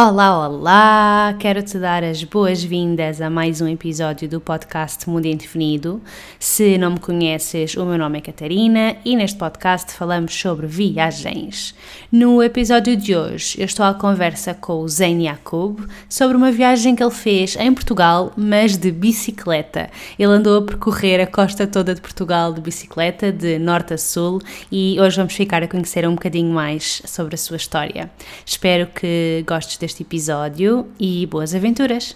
Olá, olá! Quero-te dar as boas-vindas a mais um episódio do podcast Mundo Indefinido. Se não me conheces, o meu nome é Catarina e neste podcast falamos sobre viagens. No episódio de hoje, eu estou à conversa com o Zen Yakub sobre uma viagem que ele fez em Portugal, mas de bicicleta. Ele andou a percorrer a costa toda de Portugal de bicicleta, de norte a sul, e hoje vamos ficar a conhecer um bocadinho mais sobre a sua história. Espero que gostes deste deste episódio e boas aventuras!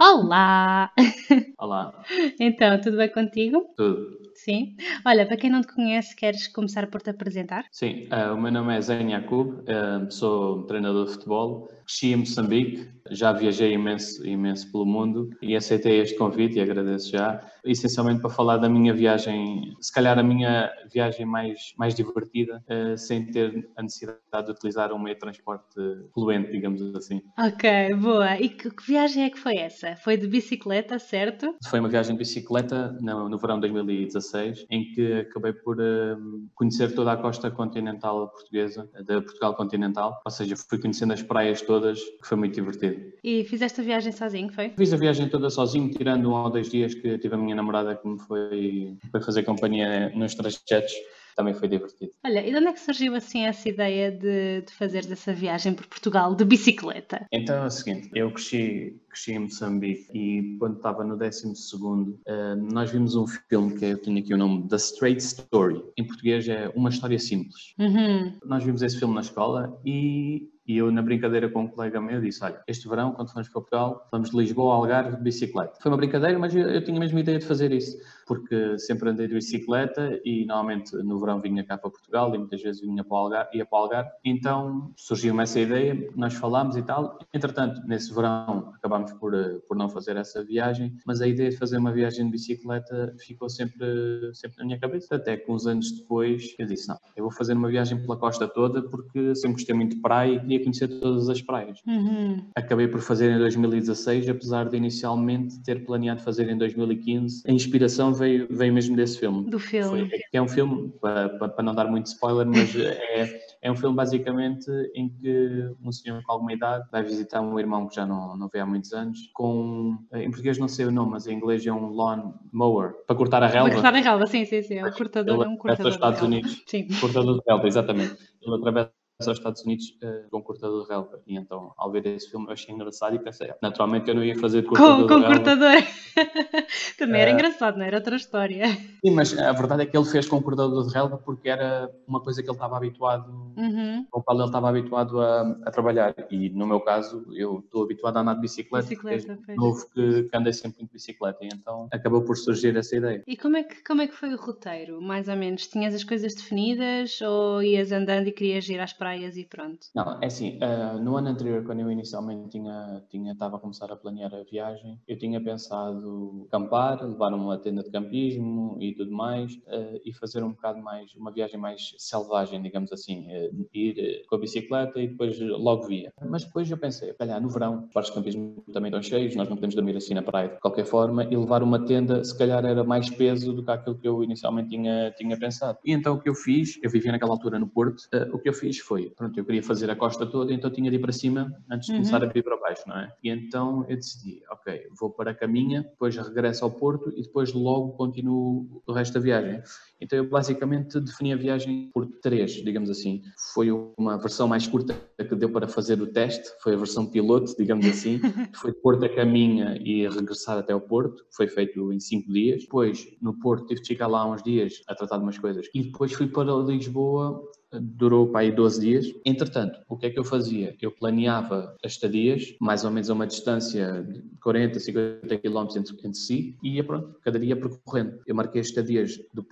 Olá! Olá! então, tudo bem contigo? Tudo. Sim. Olha, para quem não te conhece, queres começar por te apresentar? Sim, uh, o meu nome é Zen Yakub, uh, sou treinador de futebol, cresci em Moçambique, já viajei imenso, imenso pelo mundo e aceitei este convite e agradeço já, essencialmente para falar da minha viagem, se calhar a minha viagem mais, mais divertida, uh, sem ter a necessidade de utilizar um meio de transporte fluente, digamos assim. Ok, boa. E que, que viagem é que foi essa? Foi de bicicleta, certo? Foi uma viagem de bicicleta no, no verão de 2016, em que acabei por uh, conhecer toda a costa continental portuguesa, da Portugal continental, ou seja, fui conhecendo as praias todas, que foi muito divertido. E fizeste a viagem sozinho, foi? Fiz a viagem toda sozinho, tirando um ou dois dias que tive a minha namorada que me foi, foi fazer companhia nos trajetos também foi divertido. Olha, e de onde é que surgiu assim essa ideia de, de fazer essa viagem por Portugal de bicicleta? Então é o seguinte, eu cresci, cresci em Moçambique e quando estava no 12 segundo, uh, nós vimos um filme que eu tenho aqui o nome The Straight Story. Em português é Uma História Simples. Uhum. Nós vimos esse filme na escola e e eu, na brincadeira com um colega meu, disse: Olha, este verão, quando formos para Portugal, vamos de Lisboa ao Algarve de bicicleta. Foi uma brincadeira, mas eu, eu tinha a mesma ideia de fazer isso, porque sempre andei de bicicleta e normalmente no verão vinha cá para Portugal e muitas vezes vinha para o Algarve, ia para o Algarve. Então surgiu-me essa ideia, nós falámos e tal. Entretanto, nesse verão acabámos por, eh, por não fazer essa viagem, mas a ideia de fazer uma viagem de bicicleta ficou sempre, sempre na minha cabeça. Até que uns anos depois eu disse: Não, eu vou fazer uma viagem pela costa toda porque sempre gostei muito de praia queria conhecer todas as praias. Uhum. Acabei por fazer em 2016, apesar de inicialmente ter planeado fazer em 2015. A inspiração veio, veio mesmo desse filme. Do filme. Foi, é um filme, para, para não dar muito spoiler, mas é, é um filme basicamente em que um senhor com alguma idade vai visitar um irmão que já não, não vê há muitos anos, com, em português não sei o nome, mas em inglês é um lawn mower, para cortar a relva. Para cortar a relva, sim, sim, sim. É um cortador, é um cortador. Para Estados Unidos. Sim. Cortador de relva, exatamente. Ele atravessa aos Estados Unidos uh, com cortador de relva. E então, ao ver esse filme, eu achei engraçado e pensei, naturalmente eu não ia fazer cortador com, com cortador. Também era uh, engraçado, não era outra história. Sim, mas a verdade é que ele fez com cortador de relva porque era uma coisa que ele estava habituado, uhum. com o qual ele estava habituado a, a, trabalhar. E no meu caso, eu estou habituado a andar de bicicleta, bicicleta novo que, que andei sempre de bicicleta. E então acabou por surgir essa ideia. E como é, que, como é que foi o roteiro, mais ou menos? Tinhas as coisas definidas ou ias andando e querias ir às praias? e pronto. Não, é assim, uh, no ano anterior, quando eu inicialmente tinha, tinha, estava a começar a planear a viagem, eu tinha pensado acampar, levar uma tenda de campismo e tudo mais, uh, e fazer um bocado mais, uma viagem mais selvagem, digamos assim, uh, ir com a bicicleta e depois logo via. Mas depois eu pensei, calhar no verão, os parques de campismo também estão cheios, nós não podemos dormir assim na praia de qualquer forma, e levar uma tenda, se calhar era mais peso do que aquilo que eu inicialmente tinha, tinha pensado. E então o que eu fiz, eu vivia naquela altura no Porto, o que eu fiz foi pronto, eu queria fazer a costa toda, então tinha de ir para cima antes de uhum. começar a vir para baixo, não é? E então eu decidi, ok, vou para a caminha, depois regresso ao Porto e depois logo continuo o resto da viagem. Então eu basicamente defini a viagem por três, digamos assim. Foi uma versão mais curta que deu para fazer o teste, foi a versão piloto, digamos assim. foi de Porto a caminha e regressar até o Porto, foi feito em cinco dias. Depois, no Porto, tive de ficar lá uns dias a tratar de umas coisas. E depois fui para Lisboa durou para aí 12 dias. Entretanto, o que é que eu fazia? Eu planeava as estadias, mais ou menos a uma distância de 40, 50 km entre, entre si, e ia pronto, cada dia percorrendo. Eu marquei as estadias do,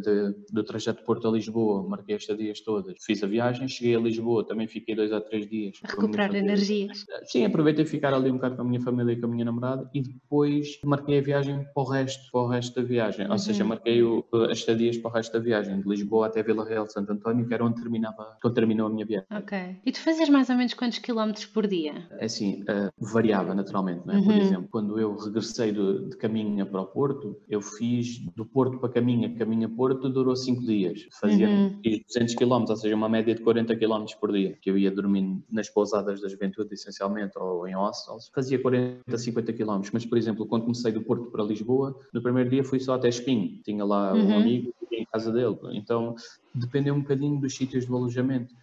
de, do trajeto de Porto a Lisboa, marquei estas dias todas, fiz a viagem, cheguei a Lisboa, também fiquei dois a três dias. Recuperar energias. Sim, aproveitei ficar ali um bocado com a minha família e com a minha namorada e depois marquei a viagem para o resto, para o resto da viagem. Uhum. Ou seja, marquei o, as estadias para o resto da viagem, de Lisboa até Vila Real de Santo António, que era onde, terminava, onde terminou a minha viagem. Ok. E tu fazias mais ou menos quantos quilómetros por dia? É assim, uh, variava naturalmente, é? Uhum. Por exemplo, quando eu regressei do, de Caminha para o Porto, eu fiz do Porto para Caminha, Caminha-Porto, durou 5 dias. Fazia uhum. 200 km, ou seja, uma média de 40 km por dia, que eu ia dormindo nas pousadas da juventude, essencialmente, ou em hostels. Fazia 40, 50 km, mas, por exemplo, quando comecei do Porto para Lisboa, no primeiro dia fui só até Espinho. Tinha lá uhum. um amigo em casa dele. Então, dependeu um bocadinho dos sítios do alojamento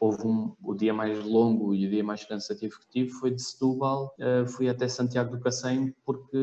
houve um, o dia mais longo e o dia mais cansativo que tive foi de Setúbal, uh, fui até Santiago do Cacém porque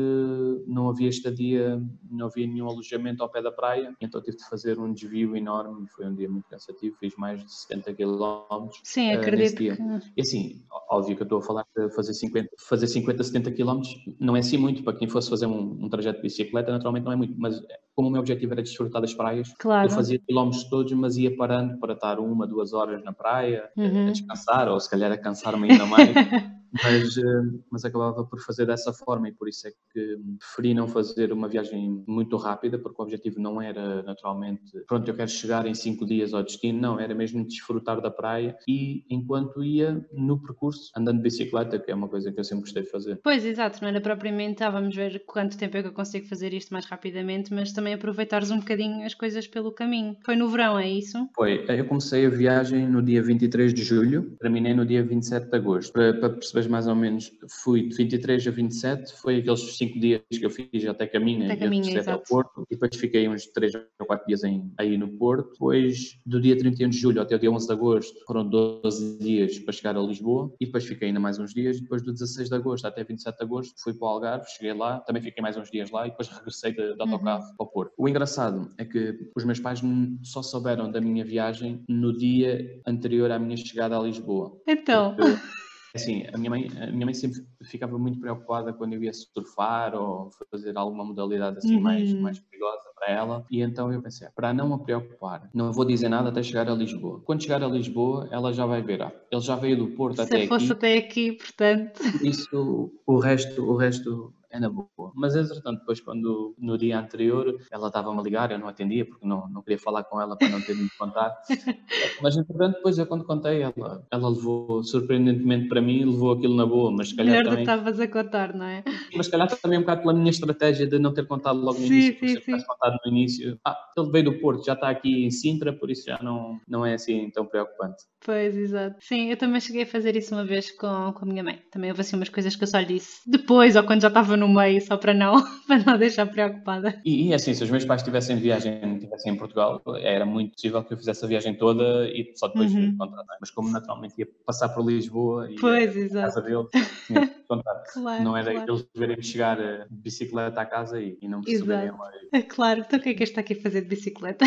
não havia estadia, não havia nenhum alojamento ao pé da praia, então tive de fazer um desvio enorme, foi um dia muito cansativo, fiz mais de 70 km. Sim, uh, acredito. Dia. E assim, óbvio que eu estou a falar de fazer 50, fazer 50 70 km não é assim muito, para quem fosse fazer um, um trajeto de bicicleta, naturalmente não é muito, mas como o meu objetivo era desfrutar das praias, claro. eu fazia quilómetros todos, mas ia parando para estar uma, duas horas na praia, uhum. a descansar, ou se calhar a cansar-me ainda mais. mas, eh, mas acabava por fazer dessa forma e por isso é que preferi não fazer uma viagem muito rápida, porque o objetivo não era naturalmente, pronto, eu quero chegar em cinco dias ao destino, não, era mesmo desfrutar da praia e enquanto ia no percurso, andando de bicicleta, que é uma coisa que eu sempre gostei de fazer. Pois, exato, não era propriamente, ah, vamos ver quanto tempo é que eu consigo fazer isto mais rapidamente, mas também aproveitares um bocadinho as coisas pelo caminho. Foi no verão, é isso? Foi, eu comecei a viagem no dia 23 de julho, terminei no dia 27 de agosto, para, para perceber mais ou menos, fui de 23 a 27, foi aqueles 5 dias que eu fiz até Caminha, até Caminha ao Porto, e depois fiquei uns 3 ou 4 dias em, aí no Porto. Depois, do dia 31 de julho até o dia 11 de agosto, foram 12 dias para chegar a Lisboa, e depois fiquei ainda mais uns dias, depois do 16 de agosto até 27 de agosto, fui para o Algarve, cheguei lá, também fiquei mais uns dias lá, e depois regressei de, de autocarro uhum. para o Porto. O engraçado é que os meus pais só souberam da minha viagem no dia anterior à minha chegada a Lisboa. Então... Porque Assim, a minha, mãe, a minha mãe sempre ficava muito preocupada quando eu ia surfar ou fazer alguma modalidade assim uhum. mais, mais perigosa para ela. E então eu pensei, para não a preocupar, não vou dizer nada até chegar a Lisboa. Quando chegar a Lisboa, ela já vai ver, ah, ele já veio do Porto Se até aqui. Se fosse até aqui, portanto. Isso, o resto, o resto é na boa. Mas entretanto, depois quando no dia anterior ela estava-me a ligar, eu não atendia porque não, não queria falar com ela para não ter de contar. mas entretanto, depois eu quando contei, ela, ela levou surpreendentemente para mim, levou aquilo na boa, mas se calhar Melhor também... estavas a contar, não é? Mas se calhar também um bocado pela minha estratégia de não ter contado logo no sim, início, sim, se tivesse contado no início, ah, ele veio do Porto, já está aqui em Sintra, por isso já não, não é assim tão preocupante. Pois, exato. Sim, eu também cheguei a fazer isso uma vez com, com a minha mãe. Também houve assim umas coisas que eu só lhe disse depois ou quando já estava no meio, só para não, para não deixar preocupada. E, e assim, se os meus pais estivessem de viagem, estivessem em Portugal, era muito possível que eu fizesse a viagem toda e só depois uhum. contar. É? Mas como naturalmente ia passar por Lisboa e pois, a casa dele, tinha que contar. claro, não era claro. eles verem chegar de bicicleta à casa e, e não perceberem lá. Claro, então o que é que está aqui a fazer de bicicleta?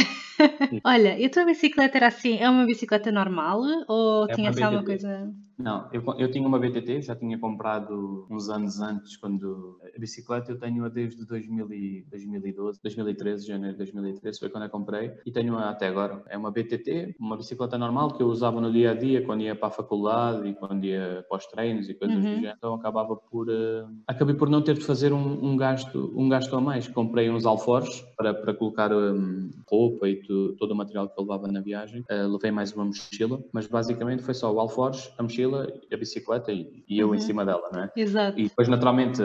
Olha, e a tua bicicleta era assim, é uma bicicleta normal ou é tinha assim alguma coisa? Não, eu, eu tinha uma BTT, já tinha comprado uns anos antes, quando a bicicleta eu tenho-a desde 2000 e 2012, 2013, janeiro de 2013 foi quando a comprei e tenho-a até agora. É uma BTT, uma bicicleta normal que eu usava no dia a dia, quando ia para a faculdade e quando ia para os treinos e coisas uhum. do género. Então acabava por. Uh, acabei por não ter de fazer um, um, gasto, um gasto a mais. Comprei uns alforjes para, para colocar um, roupa e tu, todo o material que eu levava na viagem. Uh, levei mais uma mochila, mas basicamente foi só o alforje, a mochila mochila, a bicicleta e, e eu uhum. em cima dela, não é? Exato. E depois, naturalmente,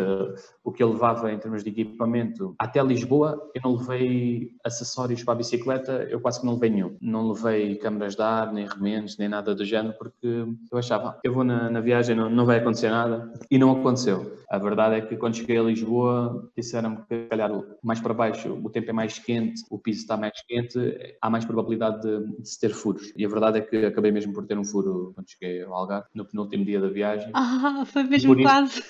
o que eu levava em termos de equipamento até Lisboa, eu não levei acessórios para a bicicleta, eu quase que não levei nenhum. Não levei câmaras de ar, nem remendos, nem nada do género, porque eu achava, eu vou na, na viagem, não, não vai acontecer nada. E não aconteceu. A verdade é que quando cheguei a Lisboa, disseram-me que, calhar, mais para baixo o tempo é mais quente, o piso está mais quente, há mais probabilidade de, de se ter furos. E a verdade é que acabei mesmo por ter um furo quando cheguei ao Algarve no penúltimo dia da viagem. Ah, foi mesmo quase.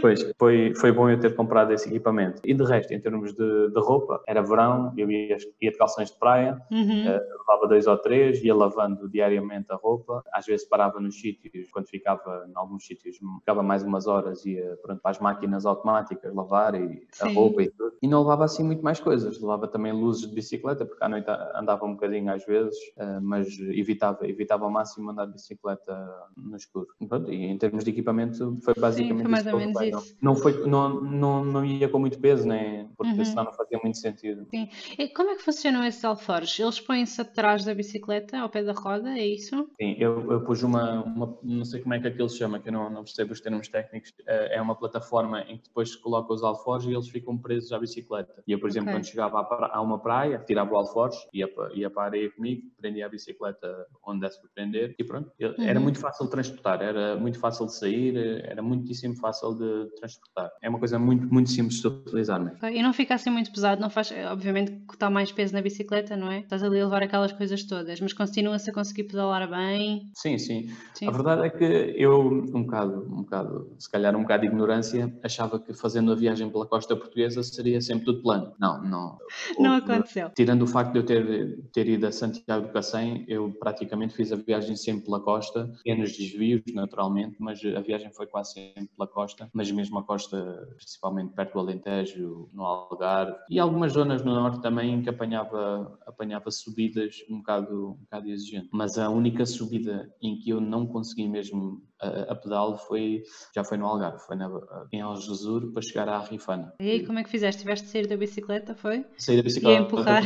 Pois, foi, foi bom eu ter comprado esse equipamento. E de resto, em termos de, de roupa, era verão, eu ia, ia de calções de praia, uhum. uh, levava dois ou três, ia lavando diariamente a roupa. Às vezes parava nos sítios, quando ficava em alguns sítios, ficava mais umas horas, ia pronto, para as máquinas automáticas lavar e Sim. a roupa e tudo. E não levava assim muito mais coisas. Levava também luzes de bicicleta, porque à noite andava um bocadinho às vezes, uh, mas evitava, evitava ao máximo andar de bicicleta no escuro. Pronto, e em termos de equipamento, foi basicamente Sim, foi mais ou Não, não, foi, não, não, não ia com muito peso, né? porque uhum. senão não fazia muito sentido. Sim. E como é que funcionam esses alforjes? Eles põem-se atrás da bicicleta, ao pé da roda, é isso? Sim, eu, eu pus uma, uma, não sei como é que aquilo se chama, que eu não, não percebo os termos técnicos, eh, é uma plataforma em que depois se coloca os alforjes e eles ficam presos à bicicleta. E eu, por exemplo, okay. quando chegava a uma praia, tirava o alforje, ia, ia para a areia comigo, prendia a bicicleta onde desse para prender e pronto. Era uhum. muito fácil de transportar, era muito fácil de sair, era muitíssimo fácil de transportar. É uma coisa muito, muito simples de utilizar mesmo. E não fica assim muito pesado, não faz, obviamente que está mais peso na bicicleta, não é? Estás ali a levar aquelas coisas todas, mas continua-se a conseguir pedalar bem. Sim, sim, sim, A verdade é que eu, um bocado, um bocado, se calhar um bocado de ignorância, achava que fazendo a viagem pela costa portuguesa seria sempre tudo plano. Não, não. Não aconteceu. Tirando o facto de eu ter, ter ido a Santiago do Cacém, eu praticamente fiz a viagem sempre pela costa, pequenos desvios, naturalmente, mas a viagem foi quase sempre pela costa, mas mesmo a costa, principalmente perto do Alentejo, no Algarve, e algumas zonas no norte também que apanhava, apanhava subidas um bocado, um bocado exigentes. Mas a única subida em que eu não consegui mesmo a, a pedal foi, já foi no Algarve, foi na, em Algesur para chegar à Rifana. E aí, como é que fizeste? Tiveste de sair da bicicleta, foi? Sair da bicicleta. E empurrar?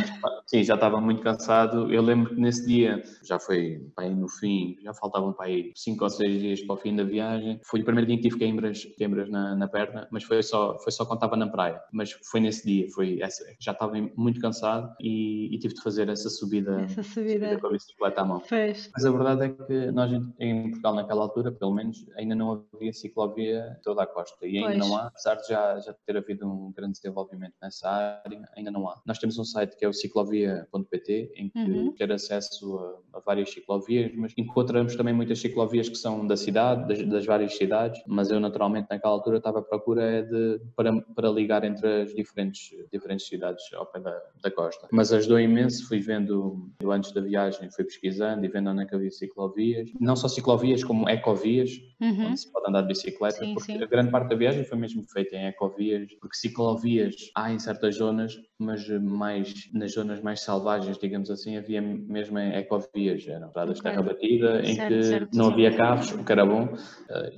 Sim, já estava muito cansado. Eu lembro que nesse dia, já foi para aí no fim, já faltavam para aí 5 ou 6 dias para o fim da viagem. Foi o primeiro dia que tive queimbras, queimbras na, na perna, mas foi só, foi só quando estava na praia. Mas foi nesse dia, foi essa, já estava muito cansado e, e tive de fazer essa subida, essa subida. subida com a bicicleta à mão. Fez. Mas a verdade é que nós em Portugal naquela altura, pelo menos, ainda não havia ciclovia toda a costa. E ainda pois. não há, apesar de já, já ter havido um grande desenvolvimento nessa área, ainda não há. Nós temos um site que é o ciclovia.pt, em que uhum. ter acesso a, a, várias ciclovias, mas encontramos também muitas ciclovias que são da cidade, das, das várias cidades, mas eu naturalmente naquela altura estava à procura de, para, para ligar entre as diferentes, diferentes cidades ao pé da, da costa. Mas ajudou imenso, fui vendo antes da viagem, fui pesquisando e vendo onde é que havia ciclovias, não só ciclovias como ecovias, uhum. onde se pode andar de bicicleta, sim, porque sim. a grande parte da viagem foi mesmo feita em ecovias, porque ciclovias há em certas zonas, mas mais nas zonas mais selvagens, digamos assim, havia mesmo ecovias, eram estradas okay. terra batida, em certo, que certo, não havia carros, o que era bom, uh,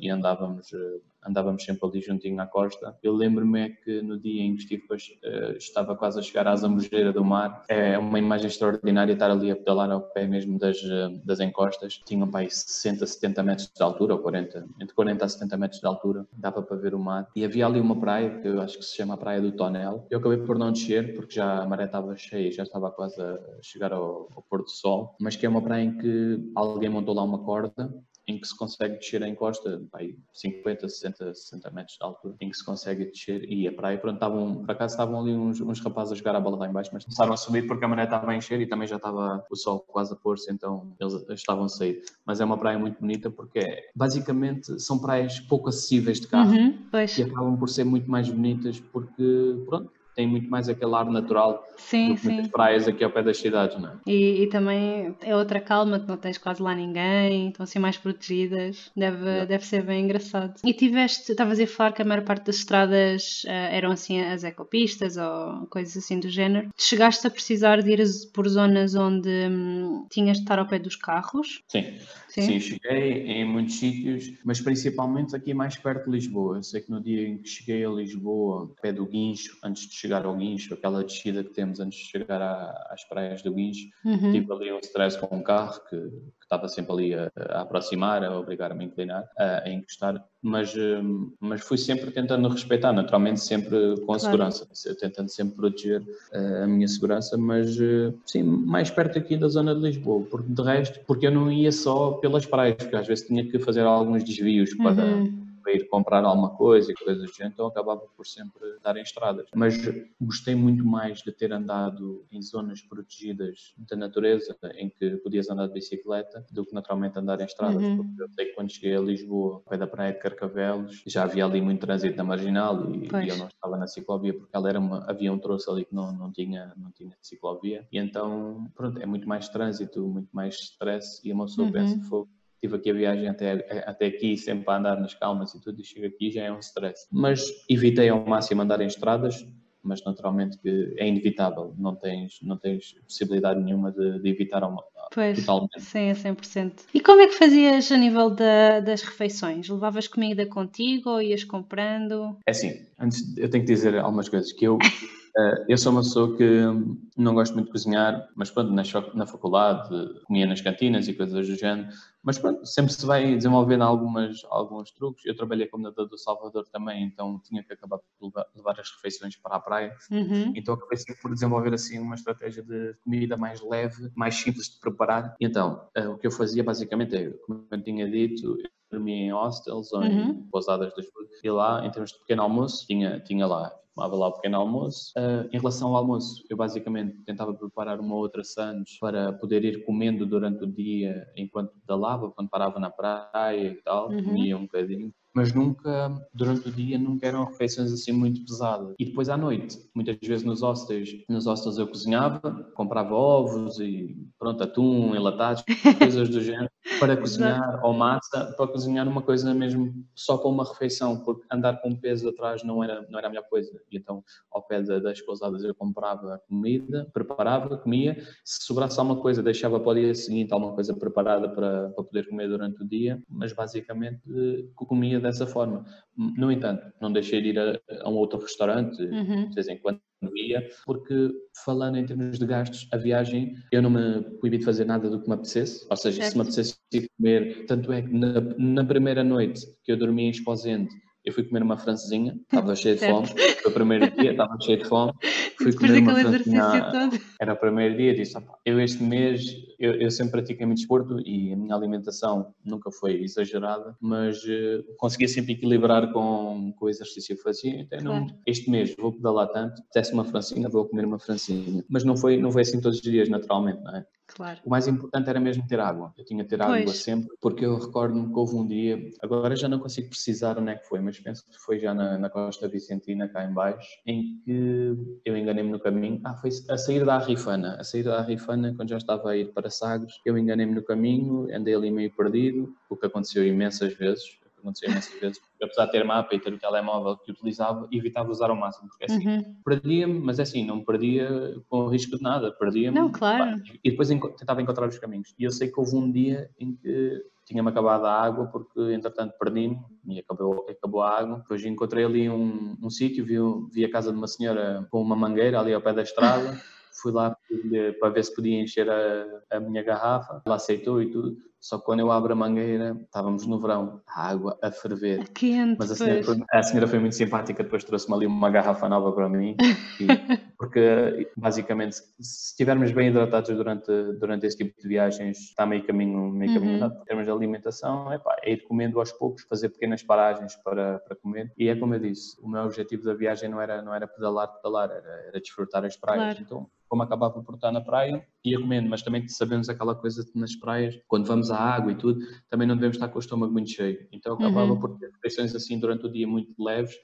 e andávamos uh, andávamos sempre ali juntinho à costa. Eu lembro-me é que no dia em que estive, uh, estava quase a chegar à Zambujeira do mar, é uma imagem extraordinária estar ali a pedalar ao pé mesmo das, uh, das encostas. Tinham para aí 60, 70 metros de altura, ou 40, entre 40 a 70 metros de altura, dava para ver o mar. E havia ali uma praia, que eu acho que se chama a Praia do Tonel. Eu acabei por não descer, porque já a maré estava cheia, já estava quase a chegar ao, ao pôr do sol, mas que é uma praia em que alguém montou lá uma corda em que se consegue descer em costa, vai, 50, 60, 60 metros de altura, em que se consegue descer e a praia, pronto, estavam, por acaso estavam ali uns, uns rapazes a jogar a bola lá embaixo, mas começaram a subir porque a maré estava a encher e também já estava o sol quase a pôr-se, então eles estavam a sair. Mas é uma praia muito bonita porque é, basicamente são praias pouco acessíveis de carro uhum, e acabam por ser muito mais bonitas porque, pronto, tem muito mais aquele ar natural sim, do que sim. muitas praias aqui ao pé das cidades, não é? E, e, também é outra calma, que não tens quase lá ninguém, estão assim mais protegidas, deve, deve ser bem engraçado. E tiveste, estavas a falar que a maior parte das estradas uh, eram assim as ecopistas ou coisas assim do género. Chegaste a precisar de ir por zonas onde hum, tinhas de estar ao pé dos carros? Sim. Sim. Sim, cheguei em muitos sítios, mas principalmente aqui mais perto de Lisboa. Eu sei que no dia em que cheguei a Lisboa, pé do Guincho, antes de chegar ao Guincho, aquela descida que temos antes de chegar à, às praias do Guincho, uhum. tive ali um stress com um carro que estava sempre ali a, a aproximar, a obrigar-me a inclinar, a, a encostar, mas, hum, mas fui sempre tentando respeitar, naturalmente sempre com claro. segurança, tentando sempre proteger uh, a minha segurança, mas uh, sim, mais perto aqui da zona de Lisboa, porque de resto, porque eu não ia só pelas praias, porque às vezes tinha que fazer alguns desvios para, uhum. Para ir comprar alguma coisa e coisas do género, então acabava por sempre estar em estradas. Mas gostei muito mais de ter andado em zonas protegidas da natureza, em que podias andar de bicicleta, do que naturalmente andar em estradas, uhum. porque eu sei que quando cheguei a Lisboa, ao pé da praia de Carcavelos, já havia ali muito trânsito na Marginal e, e eu não estava na ciclovia porque ela era uma, havia um troço ali que não, não, tinha, não tinha ciclovia e então, pronto, é muito mais trânsito, muito mais stress e uma pessoa uhum. pensa, fogo, tive aqui a viagem até, até aqui, sempre a andar nas calmas e tudo, e chego aqui já é um stress. Mas evitei ao máximo andar em estradas, mas naturalmente que é inevitável, não tens, não tens possibilidade nenhuma de, de evitar uma, pois, totalmente. Sim, a 100%. E como é que fazias a nível da, das refeições? Levavas comida contigo ou ias comprando? É assim, antes eu tenho que dizer algumas coisas que eu eu sou uma pessoa que não gosto muito de cozinhar, mas pronto, na, na faculdade comia nas cantinas e coisas do género, mas pronto, sempre se vai desenvolvendo algumas, alguns truques. Eu trabalhei como nadador do Salvador também, então tinha que acabar por levar, levar as refeições para a praia. Uhum. Então acabei sempre por desenvolver assim uma estratégia de comida mais leve, mais simples de preparar. Então, uh, o que eu fazia basicamente é, como eu tinha dito, dormia em hostels ou em uhum. pousadas das e lá, em termos de pequeno almoço, tinha, tinha lá tomava lá o pequeno almoço. Uh, em relação ao almoço, eu basicamente tentava preparar uma outra sandes para poder ir comendo durante o dia enquanto pedalava, quando parava na praia e tal, uhum. comia um bocadinho mas nunca, durante o dia, nunca eram refeições assim muito pesadas. E depois à noite, muitas vezes nos hostels, nos hostels eu cozinhava, comprava ovos e pronto, atum, enlatados, coisas do género, para cozinhar, ou massa, para cozinhar uma coisa mesmo só com uma refeição, porque andar com peso atrás não era, não era a melhor coisa. E então, ao pé das pousadas, eu comprava comida, preparava, comia, se sobrasse alguma coisa, deixava para o dia seguinte alguma coisa preparada para, para poder comer durante o dia, mas basicamente comia dessa forma. No entanto, não deixei de ir a, a um outro restaurante, uhum. de vez em quando ia, porque falando em termos de gastos, a viagem, eu não me proibi de fazer nada do que me apetecesse, ou seja, certo. se me apetecesse comer, tanto é que na, na primeira noite que eu dormi em Esposende, eu fui comer uma francesinha, estava cheio de fome, foi o primeiro dia, estava cheio de fome, fui comer uma francesinha, era o primeiro dia, disse, eu este mês, eu, eu sempre pratiquei muito desporto e a minha alimentação nunca foi exagerada, mas uh, conseguia sempre equilibrar com, com o exercício que fazia, então claro. não, este mês vou pedalar tanto, desse uma francinha, vou comer uma francinha, mas não foi, não foi assim todos os dias, naturalmente, não é? Claro. O mais importante era mesmo ter água. Eu tinha que ter água pois. sempre, porque eu recordo-me que houve um dia, agora já não consigo precisar onde é que foi, mas penso que foi já na, na Costa Vicentina, cá em baixo, em que eu enganei-me no caminho. Ah, foi a sair da Arrifana. A sair da Arrifana, quando já estava a ir para Sagres, eu enganei-me no caminho, andei ali meio perdido, o que aconteceu imensas vezes aconteceu imensas vezes, apesar de ter mapa e ter o telemóvel que utilizava, evitava usar ao máximo, porque assim, uhum. perdia-me, mas é assim, não perdia com risco de nada, perdia-me. Não, claro. E depois tentava encontrar os caminhos. E eu sei que houve um dia em que tinha-me acabado a água porque entretanto perdi-me e acabou, acabou a água. Depois encontrei ali um, um sítio, vi, vi a casa de uma senhora com uma mangueira ali ao pé da estrada. Fui lá para ver se podia encher a, a minha garrafa. Ela aceitou e tudo. Só que quando eu abro a mangueira, estávamos no verão, a água a ferver. A quente, Mas a senhora, foi, a senhora, foi, muito simpática, depois trouxe-me ali uma garrafa nova para mim. E, porque, basicamente, se estivermos bem hidratados durante, durante esse tipo de viagens, está meio caminho, meio caminho uhum. Em termos de alimentação, é, pá, é ir comendo aos poucos, fazer pequenas paragens para, para comer. E é como eu disse, o meu objetivo da viagem não era, não era pedalar, pedalar, era, era desfrutar as praias. Claro. Então, como acabava por estar na praia, ia comendo, mas também sabemos aquela coisa de nas praias, quando vamos à água e tudo, também não devemos estar com o estômago muito cheio. Então acabava uhum. por ter refeições assim durante o dia muito leves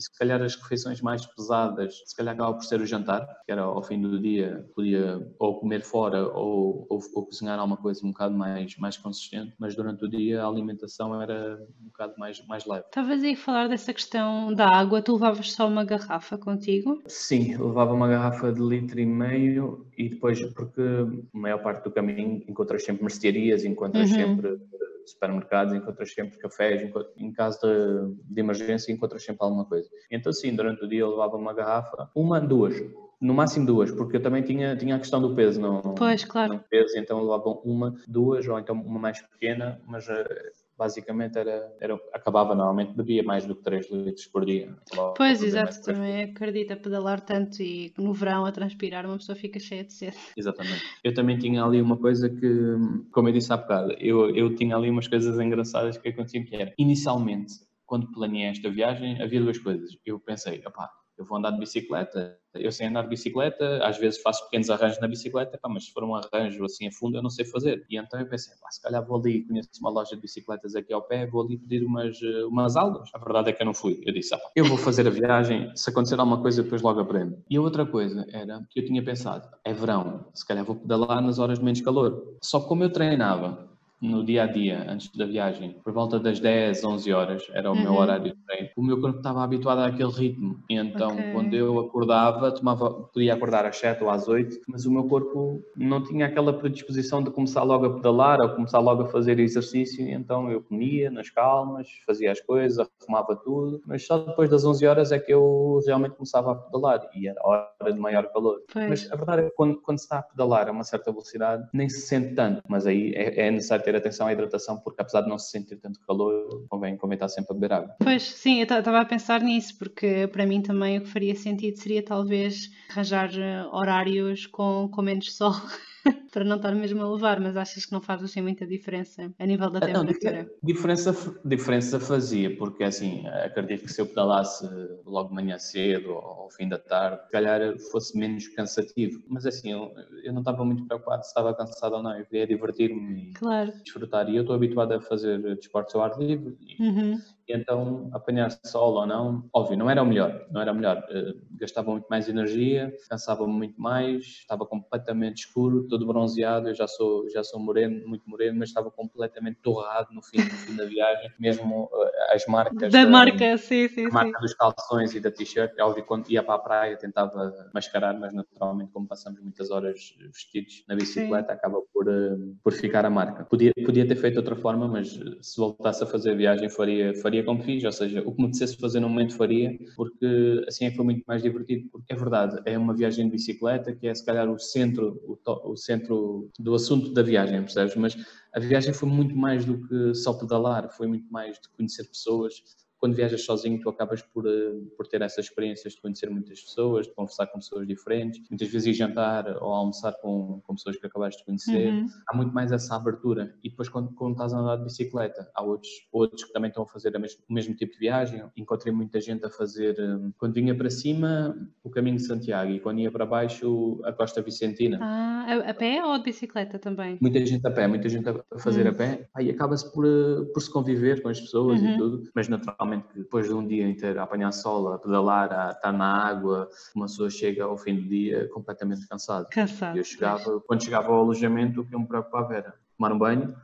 e se calhar as refeições mais pesadas, se calhar acaba por ser o jantar, que era ao fim do dia, podia ou comer fora ou, ou, ou, cozinhar alguma coisa um bocado mais, mais consistente, mas durante o dia a alimentação era um bocado mais, mais leve. Estavas aí a falar dessa questão da água, tu levavas só uma garrafa contigo? Sim, levava uma garrafa de litro e meio e depois, porque a maior parte do caminho encontras sempre mercearias, encontras uhum. sempre supermercados, encontras sempre cafés, em caso de, de, emergência encontras sempre alguma coisa. Então sim, durante o dia eu levava uma garrafa, uma, duas, no máximo duas, porque eu também tinha, tinha a questão do peso, não, pois, claro. não peso, então eu levava uma, duas, ou então uma mais pequena, mas eh, basicamente era, era, acabava normalmente, bebia mais do que 3 litros por dia. Pois, exato, também acredito a pedalar tanto e no verão a transpirar uma pessoa fica cheia de sede. Exatamente. Eu também tinha ali uma coisa que, como eu disse há bocado, eu, eu tinha ali umas coisas engraçadas que aconteciam que era, inicialmente, quando planeei esta viagem, havia duas coisas. Eu pensei, opá, eu vou andar de bicicleta, eu sei andar de bicicleta, às vezes faço pequenos arranjos na bicicleta, pá, mas se for um arranjo assim a fundo eu não sei fazer. E então eu pensei, pá, se calhar vou ali, conheço uma loja de bicicletas aqui ao pé, vou ali pedir umas, eh, umas aulas. A verdade é que eu não fui. Eu disse, ah, eu vou fazer a viagem, se acontecer alguma coisa depois logo aprendo. E a outra coisa era que eu tinha pensado, é verão, se calhar vou pedalar nas horas de menos calor. Só como eu treinava no dia a dia, antes da viagem, por volta das 10, 11 horas, era o uhum. meu horário de treino, o meu corpo estava habituado àquele ritmo. E então, okay. quando eu acordava, tomava, podia acordar às 7 ou às 8, mas o meu corpo não tinha aquela predisposição de começar logo a pedalar ou começar logo a fazer exercício. E então, eu comia nas calmas, fazia as coisas, arrumava tudo, mas só depois das 11 horas é que eu realmente começava a pedalar e era hora de maior calor. Pois. Mas a verdade é que quando, quando se está a pedalar a uma certa velocidade, nem se sente tanto, mas aí é, é necessário ter atenção à hidratação, porque apesar de não se sentir tanto calor, convém, convém estar sempre a beber água. Pois, sim, eu estava a pensar nisso, porque para mim também o que faria sentido seria talvez arranjar eh, horários com, com menos sol. para não estar mesmo a levar, mas achas que não faz assim muita diferença a nível da temperatura? Não, diferença, diferença fazia, porque assim, acredito que se eu pedalasse logo de manhã cedo ou ao fim da tarde, se calhar fosse menos cansativo. Mas assim, eu, eu não estava muito preocupado se estava cansado ou não, eu queria divertir-me e claro. desfrutar. E eu estou habituado a fazer desportos ao ar livre e, uhum. Então apanhar sol ou não, óbvio, não era o melhor, não era o melhor. Uh, gastava muito mais energia, cansava-me muito mais, estava completamente escuro, todo bronzeado, eu já sou, já sou moreno, muito moreno, mas estava completamente torrado no fim, no fim da viagem, mesmo uh, as marcas da, da marca, sim, sim, a marca dos calções e da t-shirt, é óbvio quando ia para a praia tentava mascarar, mas naturalmente como passamos muitas horas vestidos na bicicleta, sim. acaba por, uh, por ficar a marca. Podia, podia ter feito de outra forma, mas se voltasse a fazer a viagem faria, faria como fiz, ou seja, o que me dissesse fazer no momento faria, porque assim é foi muito mais divertido, porque é verdade, é uma viagem de bicicleta que é se calhar o centro, o, o centro do assunto da viagem, percebes? Mas a viagem foi muito mais do que só pedalar, foi muito mais de conhecer pessoas, quando viajas sozinho, tu acabas por, eh, por ter essas experiências de conhecer muitas pessoas, de conversar com pessoas diferentes, muitas vezes ir jantar ou almoçar com, com pessoas que acabaste de conhecer. Uhum. Há muito mais essa abertura. E depois, quando, quando estás a andar de bicicleta, há outros, outros que também estão a fazer mesmo, o mesmo tipo de viagem. Encontrei muita gente a fazer, eh, quando vinha para cima, o caminho de Santiago e quando ia para baixo, a Costa Vicentina. Ah, a pé ou de bicicleta também? Muita gente a pé, muita gente a fazer uhum. a pé. Aí acaba-se por, eh, por se conviver com as pessoas uhum. e tudo, mas naturalmente que depois de um dia inteiro a apanhar sol, a pedalar, a estar na água, uma pessoa chega ao fim do dia completamente cansado. Cansado. Eu chegava, quando chegava ao alojamento, o que eu me preocupava era tomar um banho,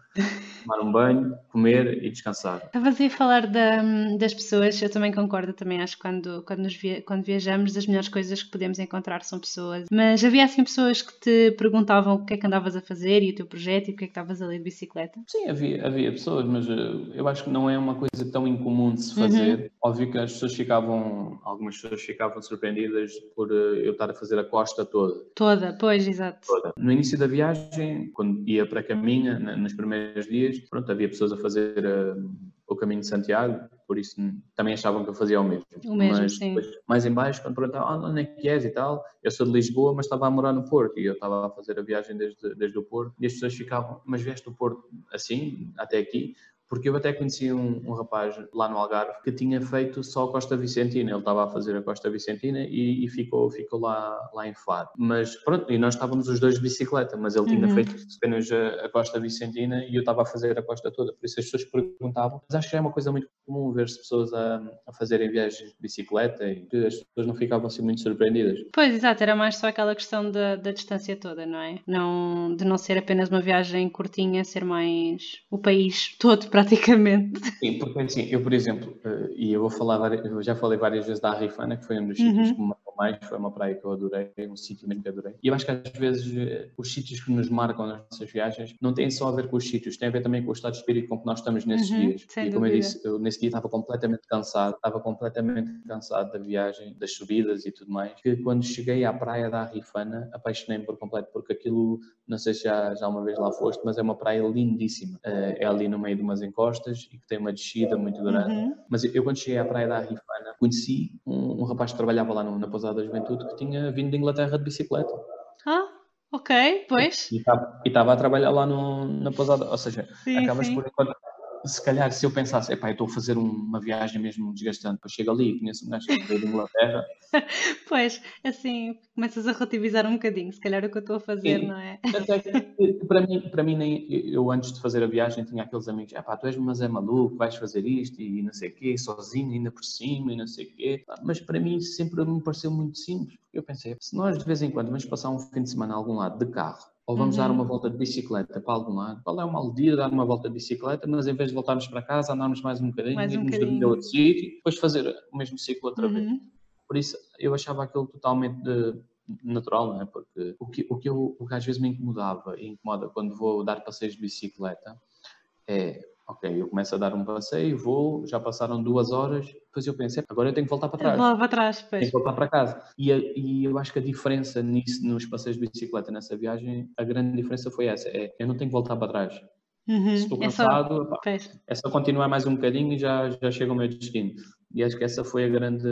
tomar um banho, comer e descansar. Estavas a falar da, das pessoas, eu também concordo, também acho que quando, quando, nos via, quando viajamos, as melhores coisas que podemos encontrar são pessoas. Mas havia assim pessoas que te perguntavam o que é que andavas a fazer e o teu projeto e o que é que estavas a ler de bicicleta? Sim, havia, havia pessoas, mas eh, eu acho que não é uma coisa tão incomum de se fazer. Uhum. Óbvio que as pessoas ficavam, algumas pessoas ficavam surpreendidas por eh, eu estar a fazer a costa toda. Toda, pois, exato. Toda. No início da viagem, quando ia para Caminha, nos primeiros dias, pronto, havia pessoas a fazer uh, o caminho de Santiago, por isso também achavam que eu fazia o mesmo. O mesmo, mas sim. Depois, mais em baixo, quando perguntavam ah, onde é que és e tal, eu sou de Lisboa, mas estava a morar no Porto, e eu estava a fazer a viagem desde, desde o Porto, e as pessoas ficavam, mas vieste do Porto assim, até aqui? Porque eu até conheci um, um, rapaz lá no Algarve que tinha feito só a Costa Vicentina. Ele estava a fazer a Costa Vicentina e, e ficou, ficou lá, lá em Faro. Mas pronto, e nós estávamos os dois de bicicleta, mas ele tinha uhum. feito apenas a, a, Costa Vicentina e eu estava a fazer a Costa toda. Por isso as pessoas perguntavam. Mas acho que é uma coisa muito comum ver-se pessoas a, a fazerem viagens de bicicleta e as pessoas não ficavam assim muito surpreendidas. Pois, exato, era mais só aquela questão da, da distância toda, não é? Não, de não ser apenas uma viagem curtinha, ser mais o país todo praticamente. Sim, porque assim, eu, por exemplo, uh, e eu vou falar, eu já falei várias vezes da Arrifana, que foi um dos uhum. sítios que me marcou mais, foi uma praia que eu adorei, um sítio mesmo que adorei. E eu acho que às vezes uh, os sítios que nos marcam nas nossas viagens não têm só a ver com os sítios, tem a ver também com o estado de espírito com que nós estamos nesses uhum, dias. e como eu disse, eu, nesse dia estava completamente cansado, estava completamente cansado da viagem, das subidas e tudo mais, que quando cheguei à praia da Arrifana, apaixonei-me por completo, porque aquilo, não sei se já, já uma vez lá foste, mas é uma praia lindíssima. Uh, é ali no meio de umas encostas costas e que tem uma descida muito grande. Uhum. Mas eu, quando cheguei à praia da Arrifana, conheci um, um rapaz que trabalhava lá no, na pousada da juventude que tinha vindo de Inglaterra de bicicleta. Ah, ok, pois. E estava a trabalhar lá no, na pousada, ou seja, sim, acabas sim. por se calhar se eu pensasse, epá, eu estou a fazer uma viagem mesmo desgastante, depois chego ali e conheço um gajo que veio de Inglaterra. pois, assim, começas a relativizar um bocadinho, se calhar é o que eu estou a fazer, Sim. não é? Até que, para mim, para mim nem, eu antes de fazer a viagem tinha aqueles amigos, epá, tu és mas é maluco, vais fazer isto e não sei o quê, sozinho, ainda por cima e não sei o quê. Mas para mim sempre me pareceu muito simples, porque eu pensei, se nós de vez em quando vamos passar um fim de semana a algum lado de carro, ou vamos uhum. dar uma volta de bicicleta para algum lado. Qual é o mal dia dar uma volta de bicicleta, mas em vez de voltarmos para casa, andarmos mais um bocadinho, mais um irmos dormir a outro sítio, depois fazer o mesmo ciclo outra uhum. vez. Por isso, eu achava aquilo totalmente de, natural, não é? Porque o que, o, que eu, o que às vezes me incomodava e incomoda quando vou dar passeios de bicicleta é Ok, eu começo a dar um passeio, vou, já passaram duas horas, depois eu penso, agora eu tenho que voltar para trás. Voltar para trás, pois. Tenho que voltar para casa. E, e, eu acho que a diferença nisso, nos passeios de bicicleta, nessa viagem, a grande diferença foi essa, é eu não tenho que voltar para trás. Uhum. Se estou cansado, é só, pá, é só continuar mais um bocadinho e já, já chego ao meu destino. E acho que essa foi a grande,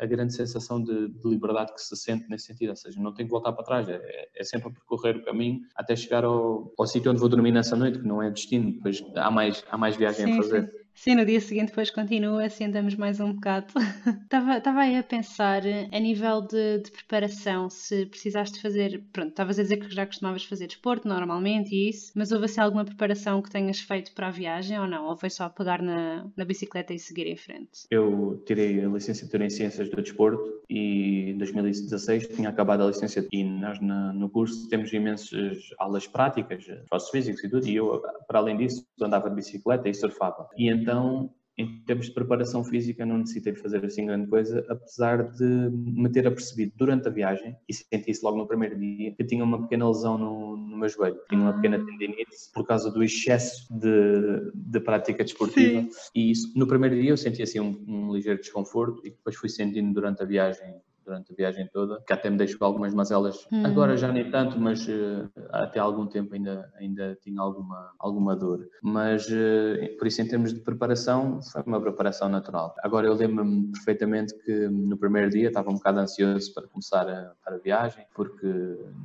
a grande sensação de, de liberdade que se sente nesse sentido. Ou seja, não tenho que voltar para trás, é, é sempre a percorrer o caminho até chegar ao, ao sítio onde vou dormir nessa noite, que não é destino, depois há mais, há mais viagem sim, a fazer. Sim. Sim, no dia seguinte depois continua, assim andamos mais um bocado. Estava, aí a pensar a nível de, de, preparação, se precisaste fazer, pronto, estavas a dizer que já costumavas fazer desporto normalmente e isso, mas houve assim alguma preparação que tenhas feito para a viagem ou não? Ou foi só pegar na, na bicicleta e seguir em frente? Eu tirei a licenciatura em Ciências do Desporto e em 2016 tinha acabado a licenciatura e nós na, no curso temos imensas aulas práticas, esforços físicos e tudo, e eu, para além disso, andava de bicicleta e surfava. E então em termos de preparação física, não necessitei de fazer assim grande coisa, apesar de me ter apercebido durante a viagem, e senti isso logo no primeiro dia, que tinha uma pequena lesão no, no meu joelho. Tinha uma pequena ah. tendinite por causa do excesso de, de prática desportiva. Sim. E isso, no primeiro dia eu senti assim um, um ligeiro desconforto e depois fui sentindo durante a viagem durante a viagem toda, que até me deixou algumas mazelas. Hum. Agora já nem tanto, mas uh, até algum tempo ainda, ainda tinha alguma, alguma dor. Mas uh, por isso, em termos de preparação, foi uma preparação natural. Agora eu lembro-me perfeitamente que no primeiro dia estava um bocado ansioso para começar a, para a viagem, porque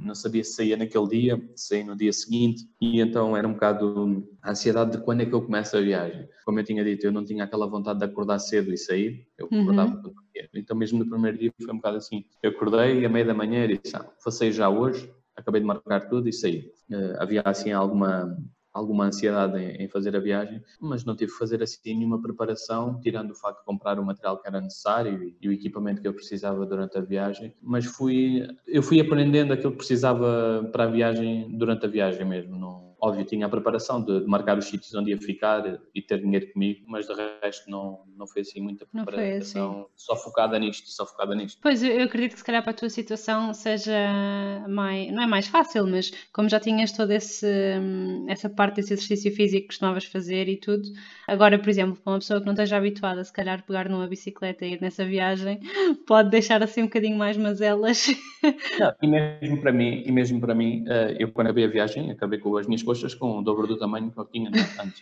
não sabia se saía naquele dia, se saía no dia seguinte, e então era um bocado a ansiedade de quando é que eu começo a viagem. Como eu tinha dito, eu não tinha aquela vontade de acordar cedo e sair, eu uhum. acordava uhum. Então, mesmo no primeiro dia, foi um bocado assim. Eu acordei à meia da manhã e disse: ah, passei já hoje, acabei de marcar tudo e saí. Uh, havia assim alguma alguma ansiedade em, em, fazer a viagem, mas não tive que fazer assim nenhuma preparação, tirando o facto de comprar o material que era necessário e, e, o equipamento que eu precisava durante a viagem. Mas fui, eu fui aprendendo aquilo que precisava para a viagem durante a viagem mesmo. Não, óbvio, tinha a preparação de, marcar os sítios onde ia ficar e ter dinheiro comigo, mas de resto não, não foi assim muita preparação, assim. só focada nisto, só focada nisto. Pois, eu acredito que se calhar para a tua situação seja mais, não é mais fácil, mas como já tinhas toda essa parte desse exercício físico que costumavas fazer e tudo, agora, por exemplo, para uma pessoa que não esteja habituada, se calhar pegar numa bicicleta e ir nessa viagem, pode deixar assim um bocadinho mais mazelas. Não, e mesmo para mim, e mesmo para mim, eh, eu quando acabei a viagem, acabei com as minhas coxas com o dobro do tamanho que eu tinha antes.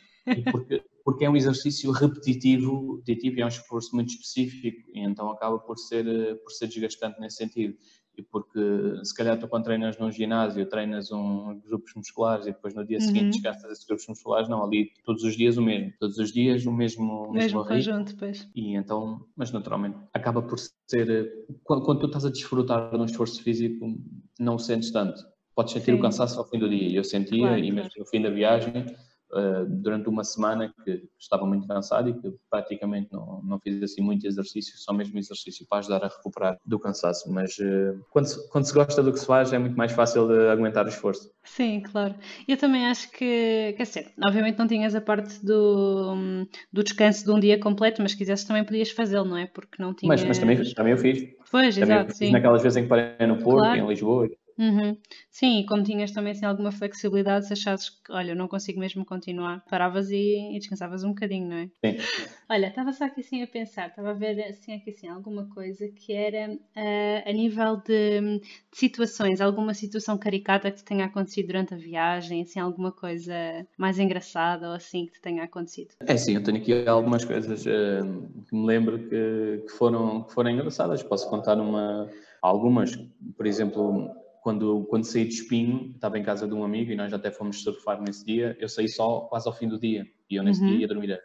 Porque, porque é um exercício repetitivo, repetitivo e é um esforço muito específico, e então acaba por ser, por ser desgastante nesse sentido. E porque se calhar tu quando treinas num ginásio, treinas um, grupos musculares e depois no dia seguinte uhum. desgastas esses grupos musculares, não, ali todos os dias o mesmo, todos os dias o mesmo, o mesmo, mesmo conjunto, pois. E então, mas naturalmente, acaba por ser, quando, quando tu estás a desfrutar de um esforço físico, não o sentes tanto podes sentir Sim. o cansaço ao fim do dia. Eu sentia, claro, e mesmo claro. no fim da viagem, uh, durante uma semana que estava muito cansado e que praticamente não, não fiz assim muito exercício, só mesmo exercício para ajudar a recuperar do cansaço. Mas uh, quando, se, quando se gosta do que se faz, é muito mais fácil de aguentar o esforço. Sim, claro. Eu também acho que, quer dizer, obviamente não tinhas a parte do, do descanso de um dia completo, mas se quisesse também podias fazê-lo, não é? Porque não tinhas... Mas, mas também, também eu fiz. Pois, também exato, sim. Naquelas vezes em que parei no Porto, claro. em Lisboa, Uhum. Sim, e como tinhas também assim, alguma flexibilidade, se achasses que, olha, eu não consigo mesmo continuar, paravas e, e descansavas um bocadinho, não é? Sim. Olha, estava só aqui assim a pensar, estava a ver assim aqui assim alguma coisa que era uh, a nível de, de, situações, alguma situação caricata que te tenha acontecido durante a viagem, assim, alguma coisa mais engraçada ou assim que te tenha acontecido. É sim, eu tenho aqui algumas coisas uh, que me lembro que, que, foram, que foram engraçadas. Posso contar uma, algumas, por exemplo, quando, quando saí de Espinho, estava em casa de um amigo e nós até fomos surfar nesse dia, eu saí só quase ao fim do dia. E eu nesse uhum. dia ia dormir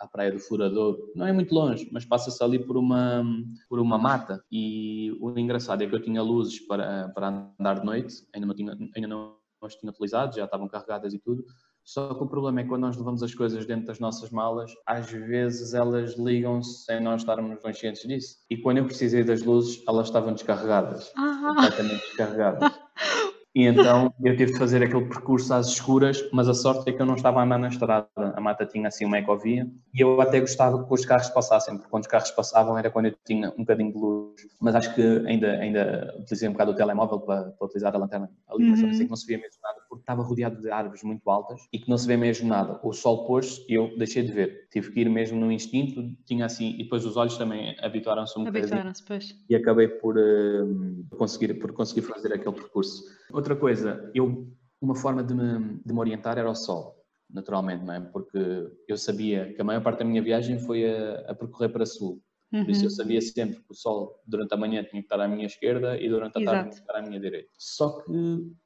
à praia do Furador. Não é muito longe, mas passa-se ali por uma, por uma mata. E o engraçado é que eu tinha luzes para, para andar de noite, ainda não, tinha, ainda não as tinha utilizado, já estavam carregadas e tudo. Só que o problema é que quando nós levamos as coisas dentro das nossas malas, às vezes elas ligam-se sem nós estarmos conscientes disso. E quando eu precisei das luzes, elas estavam descarregadas. Ah. Completamente descarregadas. E então eu tive de fazer aquele percurso às escuras, mas a sorte é que eu não estava a andar na estrada. A mata tinha assim uma ecovia e eu até gostava que os carros passassem, porque quando os carros passavam era quando eu tinha um bocadinho de luz. Mas acho que ainda, ainda utilizei um bocado o telemóvel para, para utilizar a lanterna ali, mas uhum. que não se via mesmo nada, porque estava rodeado de árvores muito altas e que não se vê mesmo nada. O sol pôs e eu deixei de ver. Tive que ir mesmo no instinto, tinha assim, e depois os olhos também habituaram-se um bocadinho. Habituaram-se, pois. E acabei por, uh, conseguir, por conseguir fazer aquele percurso. Outra coisa, eu, uma forma de me, de me orientar era o sol, naturalmente, não é? Porque eu sabia que a maior parte da minha viagem foi a, a percorrer para sul. Por isso eu uhum. sabia sempre que o sol durante a manhã tinha que estar à minha esquerda e durante a Exato. tarde tinha que estar à minha direita. Só que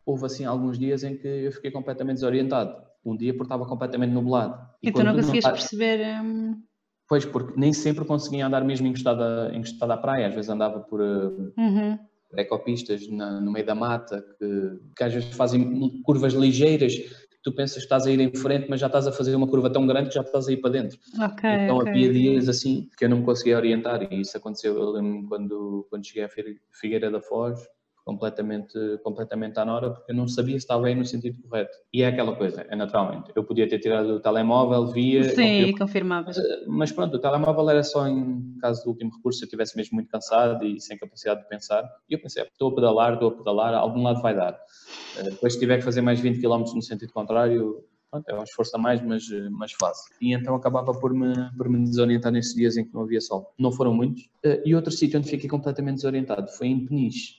houve assim alguns dias em que eu fiquei completamente desorientado. Um dia porque estava completamente nublado. E então não conseguias não... perceber... Hum... Pois, porque nem sempre conseguia andar mesmo encostado, a, encostado à praia. Às vezes andava por... Uh... Uhum ecopistas na, no meio da mata, que, que às vezes fazem curvas ligeiras, tu pensas que estás a ir em frente, mas já estás a fazer uma curva tão grande que já estás a ir para dentro. Okay, então okay. havia dias assim que eu não me conseguia orientar e isso aconteceu, eu lembro quando, quando cheguei à Figueira da Foz, completamente, completamente à nora, porque eu não sabia se estava aí no sentido correto. E é aquela coisa, é naturalmente. Eu podia ter tirado o telemóvel, via. Sim, confirmava. Mas, mas, pronto, o telemóvel era só em caso do último recurso, se eu estivesse mesmo muito cansado e sem capacidade de pensar. E eu pensei, estou a pedalar, estou a pedalar, algum lado vai dar. Eh, depois, se tiver que fazer mais 20 km no sentido contrário, Pronto, é um esforço a mais, mas, mas faço. E então acabava por me, por me desorientar nesses dias em que não havia sol. Não foram muitos. Eh, e outro sítio onde fiquei completamente desorientado foi em Peniche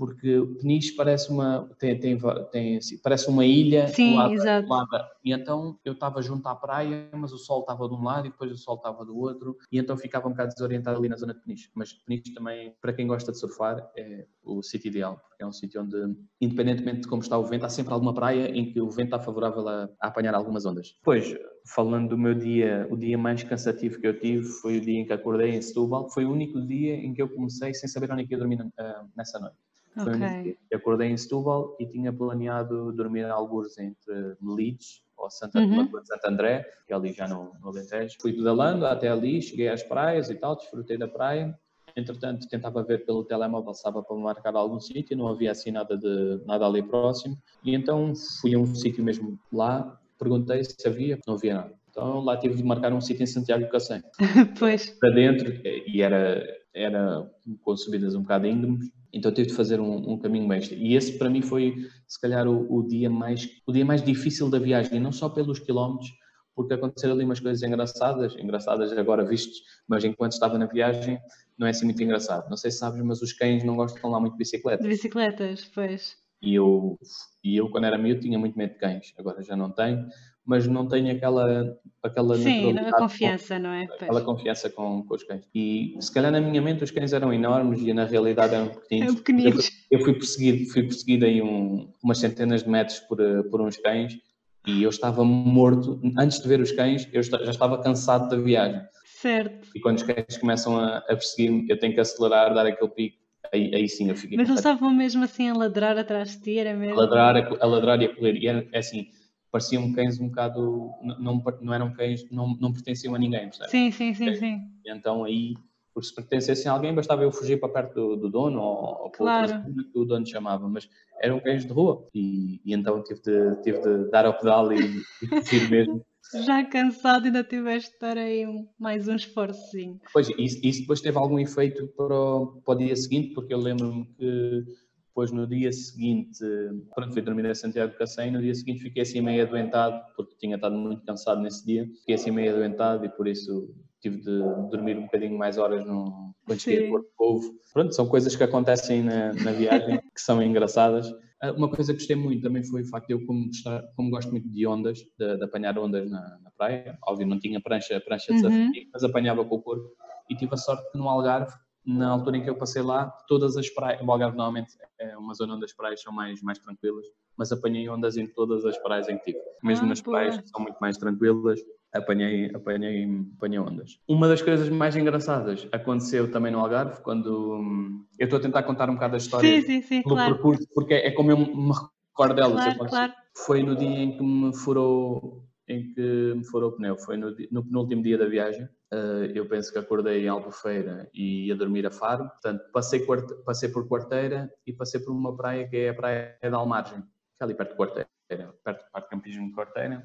porque Peniche parece uma tem, tem, tem assim, parece uma ilha Sim, lado, exato. Lado, e então eu estava junto à praia mas o sol estava de um lado e depois o sol estava do outro. E então ficava um bocado desorientado ali na zona de Peniche. Mas Peniche também para quem gosta de surfar é o sítio ideal porque é um sítio onde independentemente de como está o vento há sempre alguma praia em que o vento está favorável a, a apanhar algumas ondas. Depois falando do meu dia o dia mais cansativo que eu tive foi o dia em que acordei em Setúbal. Foi o único dia em que eu comecei sem saber onde é que ia dormir uh, nessa noite okay. Acordei em Setúbal e tinha planeado dormir em alguns entre Melides ou Santa, uhum. Santo André, que ali já no, no Alentejo. Fui pedalando até ali, cheguei às praias e tal, desfrutei da praia. Entretanto, tentava ver pelo telemóvel se estava para marcar algum sítio, não havia assim nada, de, nada ali próximo. E então fui a um sítio mesmo lá, perguntei se havia, não havia nada. Então lá tive de marcar um sítio em Santiago do Cacém. pois. Para dentro, e era, era com subidas um bocado íngremes, então tive de fazer um, um, caminho extra. E esse para mim foi, se calhar, o, o, dia mais, o dia mais difícil da viagem, não só pelos quilómetros, porque aconteceram ali umas coisas engraçadas, engraçadas agora vistos, mas enquanto estava na viagem não é assim muito engraçado. Não sei se sabes, mas os cães não gostam lá muito de bicicletas. De bicicletas, pois. E eu, e eu quando era miúdo, tinha muito medo de cães, agora já não tenho, mas não tenho aquela, aquela Sim, a confiança, com, não é? Aquela confiança com, com os cães. E se calhar na minha mente os cães eram enormes e na realidade eram pequeninos. Eram pequeninos. Eu, eu, fui perseguido, fui perseguido em um, umas centenas de metros por, por uns cães e eu estava morto. Antes de ver os cães, eu já estava cansado da viagem. Certo. E quando os cães começam a, a perseguir-me, eu tenho que acelerar, dar aquele pico. Aí, aí sim eu fiquei. Mas eles estavam mesmo assim a ladrar atrás de ti, era mesmo? A ladrar, a, a ladrar e a correr. E era é assim pareciam cães um bocado, não, não eram cães, não, não pertenciam a ninguém, percebe? Sim, sim, sim, sim. E então aí, porque se pertencessem a alguém, bastava eu fugir para perto do, do dono ou, ou para claro. outra que o dono chamava, mas eram cães de rua e, e então tive de, tive de dar ao pedal e, e fugir mesmo. Já cansado, ainda tiveste de dar aí um, mais um esforçozinho. Pois, isso, isso depois teve algum efeito para o, para o dia seguinte, porque eu lembro-me que depois, no dia seguinte, pronto, fui dormir a Santiago Cacém. No dia seguinte, fiquei assim meio adoentado, porque tinha estado muito cansado nesse dia. Fiquei assim meio adoentado e por isso tive de dormir um bocadinho mais horas no, quando cheguei a Porto Povo. Pronto, são coisas que acontecem na, na viagem que são engraçadas. Ah, uma coisa que gostei muito também foi o facto de eu, como, gostar, como gosto muito de ondas, de, de apanhar ondas na, na, praia, óbvio, não tinha prancha, prancha de uhum. mas apanhava com o corpo. E tive a sorte que no Algarve na altura em que eu passei lá, todas as praias, o Algarve normalmente é uma zona onde as praias são mais, mais tranquilas, mas apanhei ondas em todas as praias em que tive. Mesmo ah, nas boa. praias que são muito mais tranquilas, apanhei, apanhei, apanhei ondas. Uma das coisas mais engraçadas aconteceu também no Algarve, quando hum, eu estou a tentar contar um bocado a história sim, sim, sim, pelo claro. percurso, porque é como eu me recordo delas. Claro, claro. Foi no dia em que me furou em que me furou o pneu. Foi no, no penúltimo dia da viagem. Uh, eu penso que acordei em Albufeira e ia dormir a Faro. Portanto, passei, passei por Quarteira e passei por uma praia que é a Praia da Almargem, que é ali perto de Quarteira, perto do Parque Campismo de Quarteira.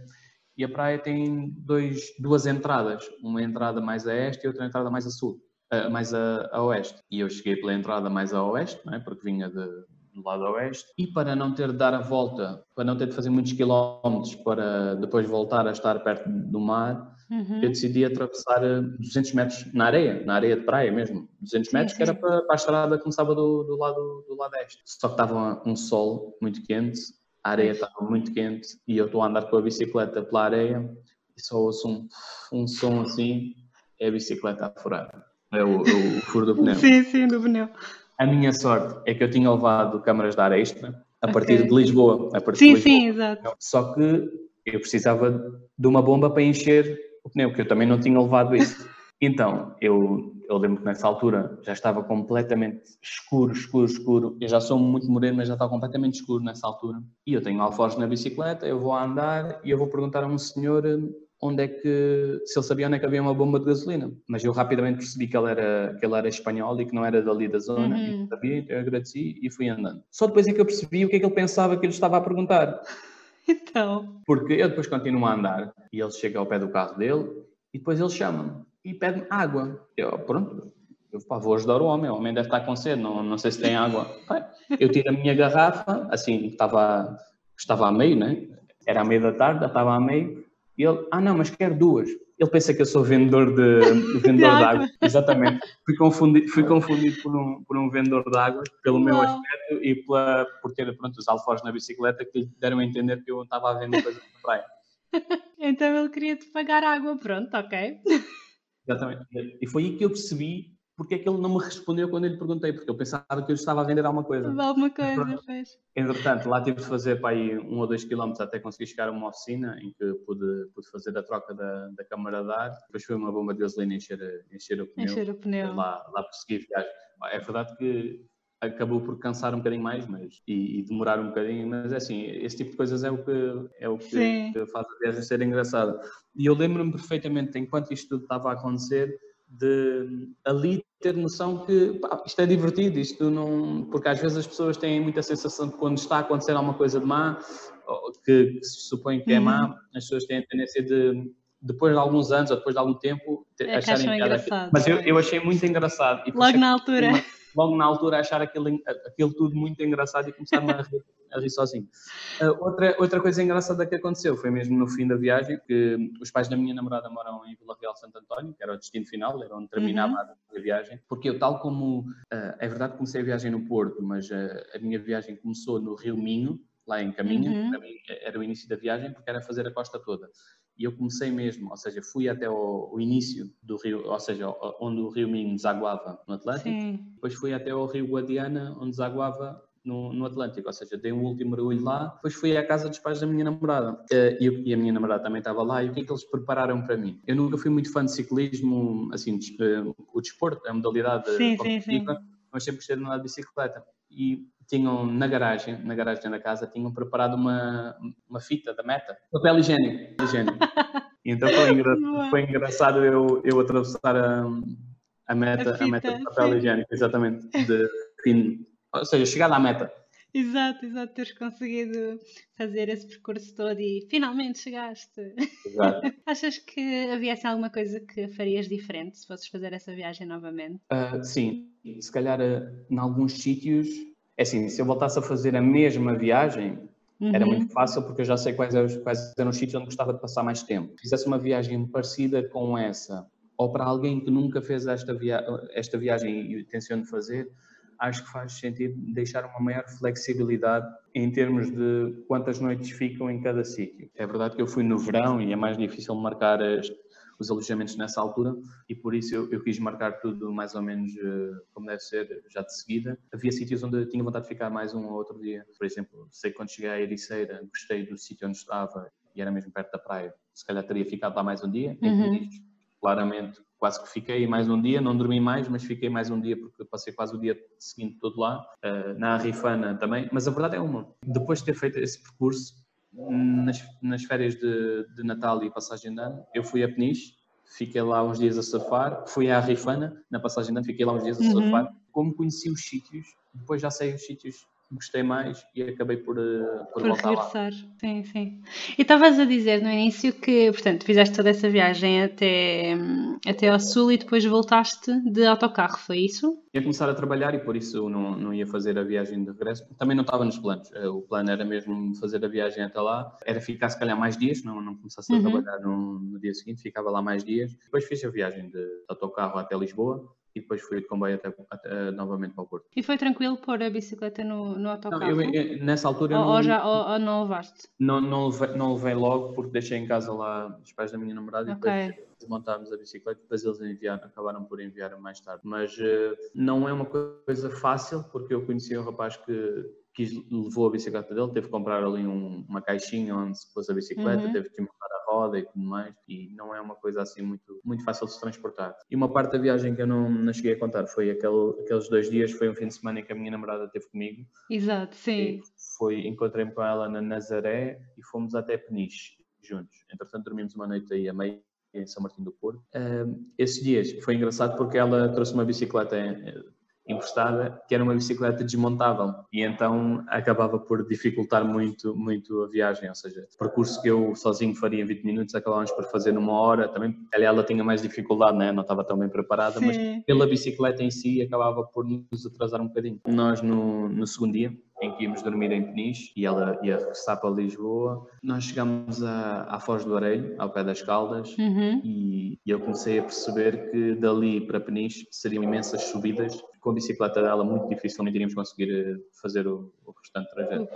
E a praia tem dois, duas entradas, uma entrada mais a este e outra entrada mais a sul, uh, mais a, a, oeste. E eu cheguei pela entrada mais a oeste, é? porque vinha de, do lado oeste, e para não ter de dar a volta, para não ter de fazer muitos quilómetros para depois voltar a estar perto do mar, uhum. eu decidi atravessar 200 eh, metros na areia, na areia de praia mesmo, 200 metros, sim, sim. que era para, para, a estrada que começava do, do, lado, do lado este. Só que estava um sol muito quente, a areia estava muito quente, e eu estou a andar com a bicicleta pela areia, e só ouço um, um som assim, é a bicicleta a furar. É o, o, o furo do pneu. sim, sim, do pneu. A minha sorte é que eu tinha levado câmaras de ar extra a partir okay. de Lisboa. A partir sim, de Lisboa. sim, exato. Só que eu precisava de uma bomba para encher o pneu, que eu também não tinha levado isso. Então, eu, eu lembro que nessa altura já estava completamente escuro, escuro, escuro. Eu já sou muito moreno, mas já estava completamente escuro nessa altura. E eu tenho alforjes na bicicleta, eu vou a andar e eu vou perguntar a um senhor onde é que, se ele sabia onde é que havia uma bomba de gasolina. Mas eu rapidamente percebi que ele era, que ele era espanhol e que não era dali da zona, uhum. e sabia, então eu agradeci e fui andando. Só depois é que eu percebi o que é que ele pensava que ele estava a perguntar. Então. Porque eu depois continuo a andar e ele chega ao pé do carro dele e depois ele chama-me e pede-me água. Eu, pronto, eu pá, vou ajudar o homem, o homem deve estar com sede, não, não sei se tem água. Eu tiro a minha garrafa, assim, estava, estava a meio, né? Era a meio da tarde, estava a meio, e ele, ah não, mas quero duas. Ele pensa que eu sou vendedor de, vendedor de água. Exatamente. Fui confundido, fui confundido por, um, por um vendedor de água, pelo Uau. meu aspecto e pela, por ter pronto, os alforjes na bicicleta que lhe deram a entender que eu estava a vender coisas na praia. então ele queria te pagar água, pronto, ok. Exatamente. E foi aí que eu percebi porque é que ele não me respondeu quando eu lhe perguntei, porque eu pensava que eu estava a vender alguma coisa. Alguma coisa, fez. Entretanto, lá tive de fazer para aí um ou dois quilómetros até conseguir chegar a uma oficina em que pude, pude fazer a troca da, da câmara de ar. Depois foi uma bomba de gasolina encher, encher o pneu. Encher o pneu. Lá, lá prosseguir viagem. É verdade que acabou por cansar um bocadinho mais mas, e, e, demorar um bocadinho, mas é assim, esse tipo de coisas é o que, é o que, que faz a viagem ser engraçada. E eu lembro-me perfeitamente, enquanto isto tudo estava a acontecer, de ali ter noção que pá, isto é divertido, isto não. Porque às vezes as pessoas têm muita sensação de quando está a acontecer alguma coisa de má, que, que se supõe que é má, uhum. as pessoas têm a tendência de, depois de alguns anos ou depois de algum tempo, é acharem engraçado. Mas eu, eu achei muito engraçado. E Logo na altura. Uma, logo na altura achar aquilo, aquilo tudo muito engraçado e começar a rir, a rir sozinho. Uh, outra, outra coisa engraçada que aconteceu foi mesmo no fim da viagem, que os pais da minha namorada moram em Vila Real Santo António, que era o destino final, era onde terminava uhum. a viagem, porque eu, tal como, uh, é verdade que comecei a viagem no Porto, mas uh, a minha viagem começou no Rio Minho, lá em Caminha, uhum. mim era o início da viagem, porque era fazer a costa toda. E eu comecei mesmo, ou seja, fui até o, o início do rio, ou seja, onde o rio Minho desaguava no Atlântico, Sim. depois fui até o rio Guadiana, onde desaguava no, no, Atlântico, ou seja, dei um último mergulho lá, depois fui à casa dos pais da minha namorada eh, e, e, a minha namorada também estava lá e o que é que eles prepararam para mim? Eu nunca fui muito fã de ciclismo, assim, de, uh, o desporto, a modalidade sim, competitiva, sim, sim. mas sempre gostei de andar de bicicleta e tinham na garagem, na garagem da casa, tinham preparado uma, uma fita da meta, papel higiênico. higiênico. então foi, engra foi engraçado eu, eu atravessar a, a meta, a, fita, a meta de papel sim. higiênico, exatamente, de ou seja, chegar à meta. Exato, exato, teres conseguido fazer esse percurso todo e finalmente chegaste. Exato. Achas que havia alguma coisa que farias diferente se fosses fazer essa viagem novamente? Uh, sim, se calhar uh, em alguns sítios é assim, se eu voltasse a fazer a mesma viagem, uhum. era muito fácil porque eu já sei quais, eram, quais eram os sítios onde gostava de passar mais tempo. Se fizesse uma viagem parecida com essa, ou para alguém que nunca fez esta, via esta viagem e tenciona fazer, acho que faz sentido deixar uma maior flexibilidade em termos de quantas noites ficam em cada sítio. É verdade que eu fui no verão e é mais difícil marcar as, os alojamentos nessa altura e por isso eu, eu, quis marcar tudo mais ou menos uh, como deve ser, já de seguida. Havia sítios onde eu tinha vontade de ficar mais um ou outro dia. Por exemplo, sei que quando cheguei à Ericeira, gostei do sítio onde estava e era mesmo perto da praia. Se calhar teria ficado lá mais um dia. Uhum. Claramente, quase que fiquei mais um dia, não dormi mais, mas fiquei mais um dia porque passei quase o dia seguinte todo lá. Uh, na Arrifana também. Mas a verdade é uma, depois de ter feito esse percurso, nas, nas férias de, de, Natal e passagem de ano, eu fui a Peniche, fiquei lá uns dias a surfar, fui à Rifana, na passagem de ano, fiquei lá uns dias a surfar. Uhum. Como conheci os sítios, depois já sei os sítios gostei mais e acabei por, eh, por, por voltar regressar. lá. Sim, sim. E estavas a dizer no início que, portanto, fizeste toda essa viagem até, até ao sul e depois voltaste de autocarro, foi isso? Ia começar a trabalhar e por isso não, não ia fazer a viagem de regresso. Também não estava nos planos. Eh, o plano era mesmo fazer a viagem até lá. Era ficar se calhar mais dias, não, não começasse a uhum. trabalhar no, no, dia seguinte, ficava lá mais dias. Depois fiz a viagem de autocarro até Lisboa e depois fui de comboio até, até, novamente para o Porto. E foi tranquilo pôr a bicicleta no, no autocarro? Não, eu, eu, nessa altura... Ou, não, ou já, ou, ou, não levaste? Não, não, levei, não levei logo porque deixei em casa lá os pais da minha namorada okay. e depois desmontámos a bicicleta depois eles enviaram, acabaram por enviar mais tarde. Mas uh, não é uma coisa fácil porque eu conheci um rapaz que quis, levou a bicicleta dele, teve que comprar ali um, uma caixinha onde se pôs a bicicleta, uhum. teve que montar roda e tudo mais, e não é uma coisa assim muito, muito fácil de se transportar. E uma parte da viagem que eu não, não cheguei a contar foi aquele, aqueles dois dias, foi um fim de semana em que a minha namorada esteve comigo. Exato, sim. Foi, encontrei-me com ela na Nazaré e fomos até Peniche juntos. Entretanto, dormimos uma noite aí a meio em São Martinho do Porto. Um, esses dias foi engraçado porque ela trouxe uma bicicleta emprestada, que era uma bicicleta desmontável e então acabava por dificultar muito, muito a viagem, ou seja, o percurso que eu sozinho faria em 20 minutos acabávamos por fazer numa hora, também ela, ela tinha mais dificuldade, né? não estava tão bem preparada, Sim. mas pela bicicleta em si acabava por nos atrasar um bocadinho. Nós no, no segundo dia em que íamos dormir em Peniche e ela ia regressar para Lisboa. Nós chegámos a, à Foz do Areio, ao pé das Caldas, uhum. e, e, eu comecei a perceber que dali para Peniche seriam imensas subidas. Com a bicicleta dela, muito dificilmente iríamos conseguir eh, fazer o, o restante trajeto.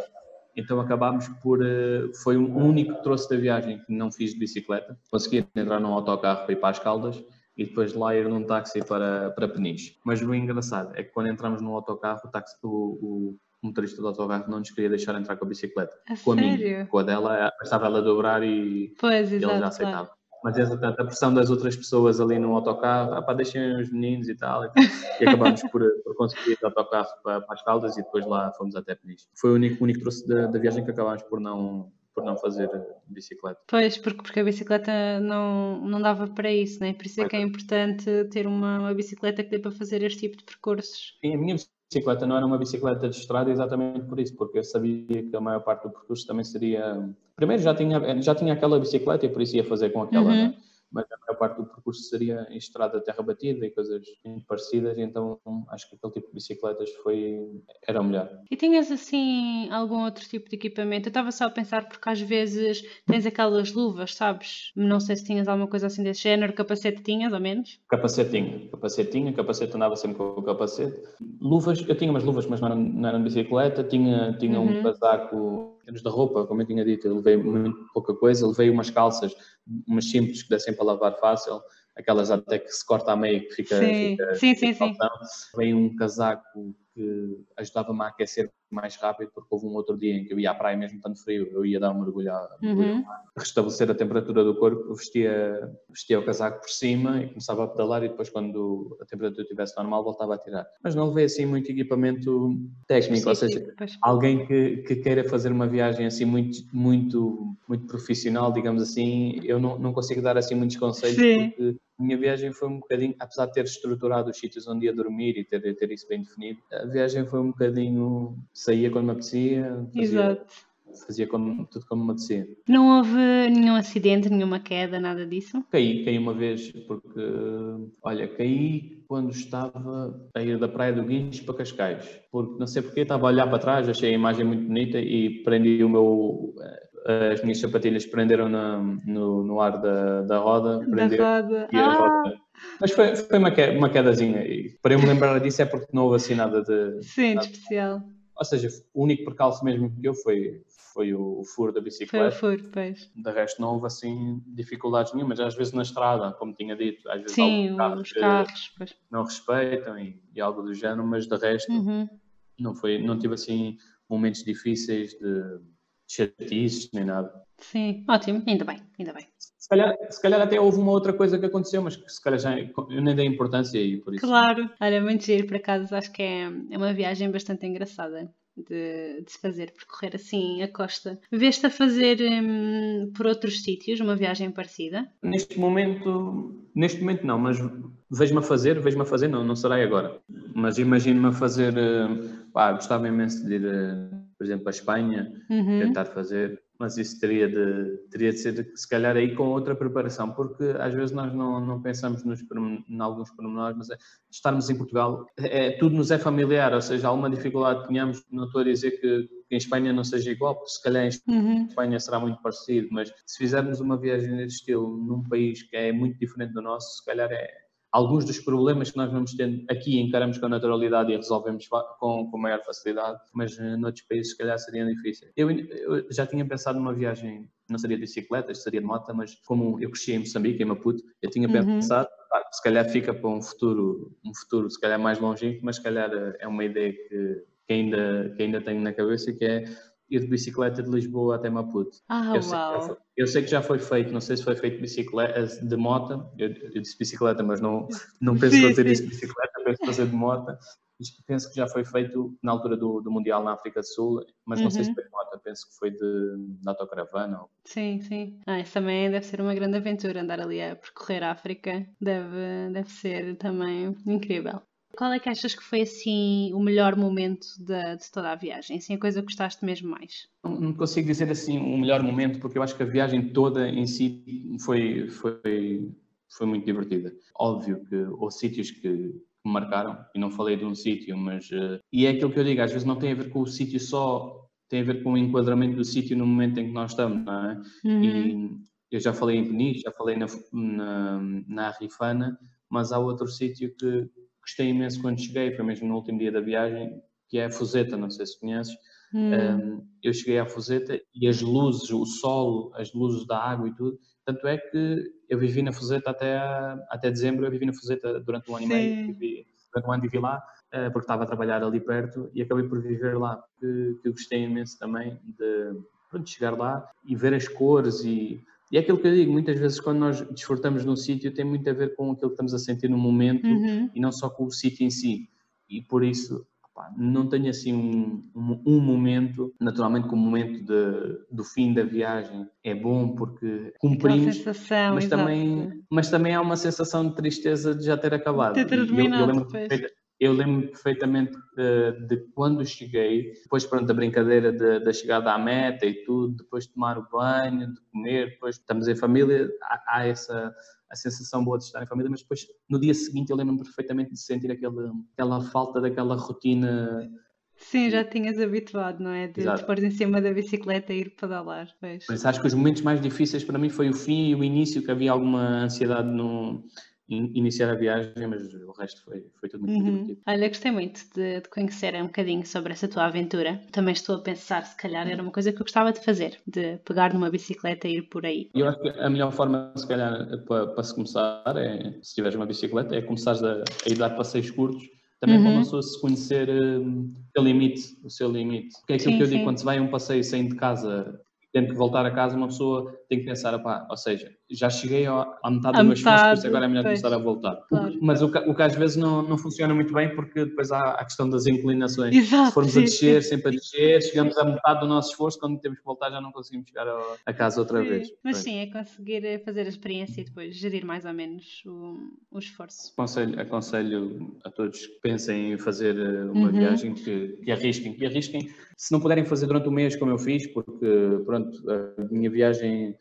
Então acabámos por. Eh, foi o único troço da viagem que não fiz de bicicleta. Consegui entrar num autocarro para ir para as Caldas e depois de lá ir num táxi para, para Peniche. Mas o engraçado é que quando entramos no autocarro, o, táxi, o, o o motorista do autocarro não nos queria deixar entrar com a bicicleta. A com sério? a minha. Com a dela, estava ela a dobrar e pois, ele já aceitava. Claro. Mas entretanto, a pressão das outras pessoas ali no autocarro, ah pá, deixem os meninos e tal, e, e acabámos por, por conseguir ir de autocarro para, para as Caldas e depois lá fomos até Peniche. Foi o único, único troço da, da viagem que acabámos por não, por não fazer bicicleta. Pois, porque, porque a bicicleta não, não dava para isso, né? por isso é que é importante ter uma, uma bicicleta que dê para fazer este tipo de percursos. Sim, a minha bicicleta não era uma bicicleta de estrada exatamente por isso, porque eu sabia que a maior parte do percurso também seria. Primeiro já tinha, já tinha aquela bicicleta e por isso ia fazer com aquela. Uhum. Né? Mas a maior parte do percurso seria em estrada terra batida e coisas parecidas, então acho que aquele tipo de bicicletas foi, era o melhor. E tinhas assim algum outro tipo de equipamento? Eu estava só a pensar porque às vezes tens aquelas luvas, sabes? Não sei se tinhas alguma coisa assim desse género, capacete tinhas ao menos? Capacete tinha, capacete tinha, capacete andava sempre com o capacete. Luvas, eu tinha umas luvas, mas não eram, não bicicleta, tinha, tinha uhum. um casaco termos da roupa, como eu tinha dito, eu levei muito pouca coisa, levei umas calças, umas simples que dessem para lavar fácil, aquelas até que se corta a meio que fica. Sim, fica, sim, sim, sim. Levei um casaco que ajudava-me a aquecer mais rápido, porque houve um outro dia em que eu ia à praia mesmo tanto frio, eu ia dar um mergulho, uhum. restabelecer a temperatura do corpo, vestia, vestia o casaco por cima e começava a pedalar e depois quando a temperatura estivesse normal voltava a tirar. Mas não levei assim muito equipamento técnico, ou seja, alguém que, que queira fazer uma viagem assim muito, muito, muito profissional, digamos assim, eu não, não consigo dar assim muitos conselhos Sim. porque a minha viagem foi um bocadinho, apesar de ter estruturado os sítios onde ia dormir e ter, ter isso bem definido, a viagem foi um bocadinho, saía quando me apetecia, fazia, Exato. fazia como, tudo como me apetecia. Não houve nenhum acidente, nenhuma queda, nada disso? Caí, caí uma vez, porque, olha, caí quando estava a ir da Praia do Guincho para Cascais, porque não sei porque, estava a olhar para trás, achei a imagem muito bonita e prendi o meu as minhas sapatilhas prenderam na, no, no ar da, da roda. Da roda. Ah. roda. Mas foi, foi uma, uma quedazinha. E para eu me lembrar disso é porque não houve assim nada de. Sim, nada. de especial. Ou seja, o único percalço mesmo que eu foi, foi o, o furo da bicicleta. Foi o furo, pois. De resto não houve assim dificuldades nenhumas, às vezes na estrada, como tinha dito, às vezes Sim, carros os carros pois. não respeitam e, e, algo do género, mas de resto uhum. não, foi, não tive assim momentos difíceis de chatices nem nada. Sim, ótimo, ainda bem, ainda bem. Se calhar, se calhar até houve uma outra coisa que aconteceu, mas que se calhar já eu nem dei importância aí, por isso. Claro, olha, muito giro, por acaso acho que é, é uma viagem bastante engraçada. De, de, se fazer, percorrer assim a costa. Veste a fazer hum, por outros sítios uma viagem parecida? Neste momento, neste momento não, mas vejo-me a fazer, vejo-me a fazer, não, não será agora. Mas imagino-me a fazer, uh, pá, gostava imenso de ir, uh, por exemplo, à Espanha, uhum. tentar fazer mas isso teria de, teria de ser, se calhar, aí com outra preparação, porque às vezes nós não, não pensamos nos, em alguns pormenores, mas é, estarmos em Portugal, é, tudo nos é familiar, ou seja, alguma dificuldade que tenhamos, não estou a dizer que, que em Espanha não seja igual, porque se calhar em uhum. Espanha será muito parecido, mas se fizermos uma viagem desse estilo num país que é muito diferente do nosso, se calhar é, alguns dos problemas que nós vamos tendo aqui encaramos com naturalidade e resolvemos com, com maior facilidade, mas uh, noutros países se calhar seriam difíceis. Eu, eu, já tinha pensado numa viagem, não seria de bicicleta, seria de moto, mas como eu cresci em Moçambique, em Maputo, eu tinha uhum. pensado, ah, se calhar fica para um futuro, um futuro se calhar mais longínquo, mas se calhar eh, é uma ideia que, que ainda, que ainda tenho na cabeça, que é ir de bicicleta de Lisboa até Maputo. Ah, eu, sei foi, eu, sei que já foi feito, não sei se foi feito de bicicleta, de moto, eu, eu disse bicicleta, mas não, não penso sim, fazer isso de bicicleta, penso fazer de moto. Penso que já foi feito na altura do, do Mundial na África do Sul, mas não uhum. sei se uhum. foi de moto, penso que foi de, de autocaravana. Ou... Sim, sim. Ah, isso também deve ser uma grande aventura, andar ali a percorrer a África, deve, deve ser também incrível. Qual é que achas que foi assim o melhor momento de, de toda a viagem? Assim, a coisa que gostaste mesmo mais? Não, não, consigo dizer assim o um melhor momento, porque eu acho que a viagem toda em si foi, foi, foi muito divertida. Óbvio que houve sítios que me marcaram, e não falei de um sítio, mas. Uh, e é aquilo que eu digo, às vezes não tem a ver com o sítio só, tem a ver com o enquadramento do sítio no momento em que nós estamos, não é? Uhum. E eu já falei em Peniche, já falei na, na, na Rifana, mas há outro sítio que gostei imenso quando cheguei, foi mesmo no último dia da viagem, que é a Fuseta, não sei se conheces. Hum. Um, eu cheguei à Fuseta e as luzes, o sol, as luzes da água e tudo, tanto é que eu vivi na Fuseta até, até dezembro, eu vivi na Fuseta durante um ano Sim. e meio, vivi, durante um ano vivi lá, uh, porque estava a trabalhar ali perto e acabei por viver lá, que, que eu gostei imenso também de, pronto, chegar lá e ver as cores e e é aquilo que eu digo, muitas vezes quando nós desfrutamos num sítio tem muito a ver com aquilo que estamos a sentir no momento uhum. e não só com o sítio em si. E por isso, não tenho assim um, um, um, momento, naturalmente que o momento de, do fim da viagem é bom porque cumprimos, mas, também, mas também há uma sensação de tristeza de já ter acabado. Ter terminado, eu, eu lembro, eu lembro perfeitamente de, de, quando cheguei, depois pronto, da brincadeira da, da chegada à meta e tudo, depois de tomar o banho, de comer, depois estamos em família, há, há essa a sensação boa de estar em família, mas depois no dia seguinte eu lembro-me perfeitamente de sentir aquela, aquela falta daquela rotina. Sim, já tinhas habituado, não é? De, de pôr em cima da bicicleta e ir pedalar. Pois. Mas acho que os momentos mais difíceis para mim foi o fim e o início, que havia alguma ansiedade no, iniciar a viagem, mas o resto foi, foi tudo muito uhum. divertido. Olha, gostei muito de, de, conhecer um bocadinho sobre essa tua aventura. Também estou a pensar, se calhar era uma coisa que eu gostava de fazer, de pegar numa bicicleta e ir por aí. Eu acho que a melhor forma, se calhar, para, para se começar, é, se tiveres uma bicicleta, é começar a, a ir dar passeios curtos, também uhum. para uma pessoa se conhecer um, o seu limite, o seu limite. Porque é aquilo sim, que eu digo, quando se vai a um passeio sem de casa tendo que voltar a casa, uma pessoa tem que pensar, opá, ou seja, já cheguei à metade do meu esforço, isso agora é melhor pois, começar a voltar. Claro. Mas o que, o que, às vezes não, não funciona muito bem, porque depois há a questão das inclinações. Exato, Se formos sim, a descer, sim. sempre a descer, chegamos à metade do nosso esforço, quando temos que voltar já não conseguimos chegar a, casa outra sim. vez. Mas sim, é conseguir eh, fazer a experiência e depois gerir mais ou menos o, o esforço. Aconselho, aconselho a todos que pensem em fazer eh, uma uhum. viagem que, que arrisquem, que arrisquem. Se não puderem fazer durante o mês, como eu fiz, porque pronto, a minha viagem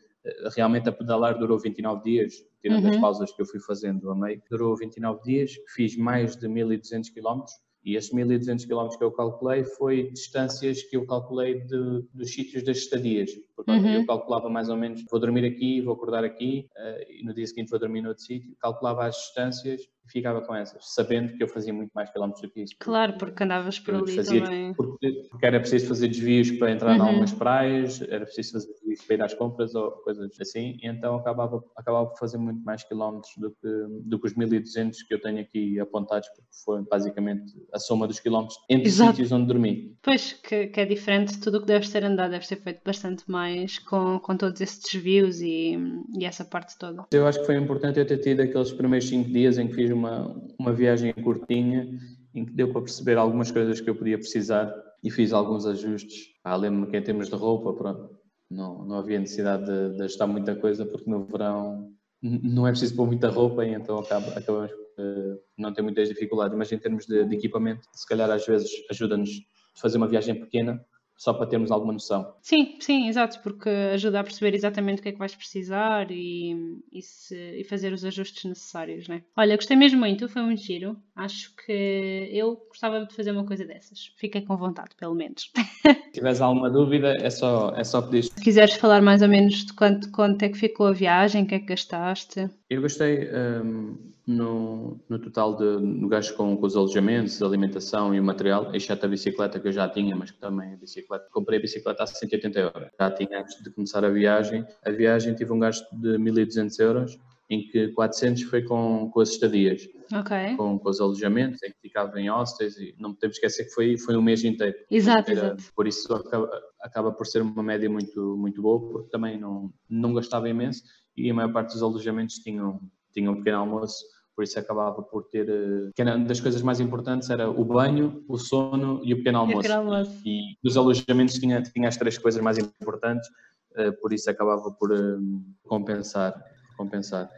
realmente a pedalar durou 29 dias, tirando uhum. as pausas que eu fui fazendo a meio. Durou 29 dias, fiz mais de 1200 km, E esses 1200 km que eu calculei foi distâncias que eu calculei de, dos sítios das estadias. Portanto, uhum. eu calculava mais ou menos, vou dormir aqui, vou acordar aqui, uh, e no dia seguinte vou dormir noutro sítio. Calculava as distâncias ficava com essas, sabendo que eu fazia muito mais quilómetros do que isso. Claro, porque andavas por ali fazia, também. Porque, porque, era preciso fazer desvios para entrar uhum. em algumas praias, era preciso fazer desvios para ir às compras ou coisas assim, e então acabava, acabava por fazer muito mais quilómetros do que, do que os 1200 que eu tenho aqui apontados, porque foi basicamente a soma dos quilómetros entre Exato. sítios onde dormi. Pois, que, que é diferente, tudo o que deve ser andado deve ser feito bastante mais com, com todos esses desvios e, e essa parte toda. Eu acho que foi importante eu ter tido aqueles primeiros 5 dias em que fiz uma, uma viagem curtinha, em que deu para perceber algumas coisas que eu podia precisar e fiz alguns ajustes. Ah, Lembro-me que em termos de roupa, pronto, não, não havia necessidade de, de ajustar muita coisa, porque no verão não é preciso pôr muita roupa e então acaba, acabamos por não ter muitas dificuldades, mas em termos de, de equipamento, se calhar às vezes ajuda-nos a fazer uma viagem pequena só para termos alguma noção. Sim, sim, exato, porque ajuda a perceber exatamente o que é que vais precisar e, e, se, e fazer os ajustes necessários, né? Olha, gostei mesmo muito, foi muito giro. Acho que eu gostava de fazer uma coisa dessas. Fiquei com vontade, pelo menos. Se tiveres alguma dúvida, é só, é só pedir. Se quiseres falar mais ou menos de quanto, quanto é que ficou a viagem, o que é que gastaste? Eu gostei. Um no, no total de, no gasto com, com os alojamentos, alimentação e o material, exceto a bicicleta que eu já tinha, mas que também a bicicleta, comprei a bicicleta a 180 euros. Já tinha antes de começar a viagem. A viagem tive um gasto de 1200 euros, em que 400 foi com, com as estadias, okay. com, com os alojamentos, em que ficava em hostels e não podemos esquecer que foi, foi um mês inteiro. Exato, Era, exato. Por isso acaba, acaba por ser uma média muito, muito boa, porque também não, não gastava imenso e a maior parte dos alojamentos tinham, tinham um pequeno almoço por isso acabava por ter. Eh, que era uma das coisas mais importantes era o banho, o sono e o pequeno almoço. pequeno almoço. E, dos alojamentos tinha, tinha as três coisas mais importantes, eh, por isso acabava por eh, compensar. compensar.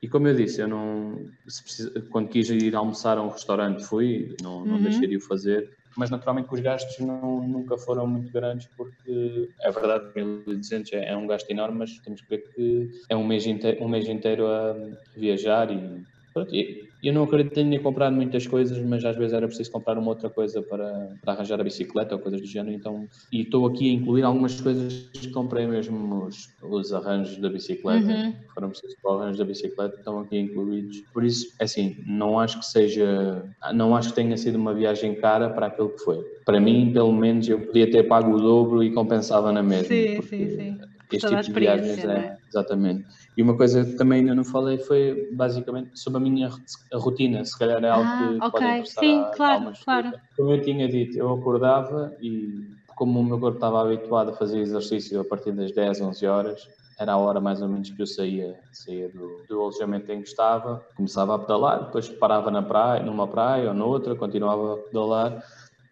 E como eu disse, eu não, quando quis ir almoçar a um restaurante fui, não, não uhum. deixei de o fazer, mas naturalmente os gastos não, nunca foram muito grandes porque é verdade que 1200 é, é um gasto enorme, mas temos que ver que é um mês inteiro, um mês inteiro a viajar e eu não acredito que tenha comprado muitas coisas, mas às vezes era preciso comprar uma outra coisa para, para arranjar a bicicleta ou coisas do género. Então, e estou aqui a incluir algumas coisas que comprei mesmo, os, os arranjos da bicicleta, uhum. foram precisos para o arranjo da bicicleta, estão aqui incluídos. Por isso, é assim, não acho que seja, não acho que tenha sido uma viagem cara para aquilo que foi. Para mim, pelo menos, eu podia ter pago o dobro e compensava na mesma. Sim, sim, sim. Este tipo de viagens é, é, exatamente. E uma coisa que também ainda não falei foi basicamente sobre a minha a rotina, se calhar é algo ah, que okay. pode Sim, a, claro, claro. Como eu tinha dito, eu acordava e como o meu corpo estava habituado a fazer exercício a partir das 10, 11 horas, era a hora mais ou menos que eu saía, saía do, do alojamento em que estava, começava a pedalar, depois parava na praia, numa praia ou noutra, continuava a pedalar,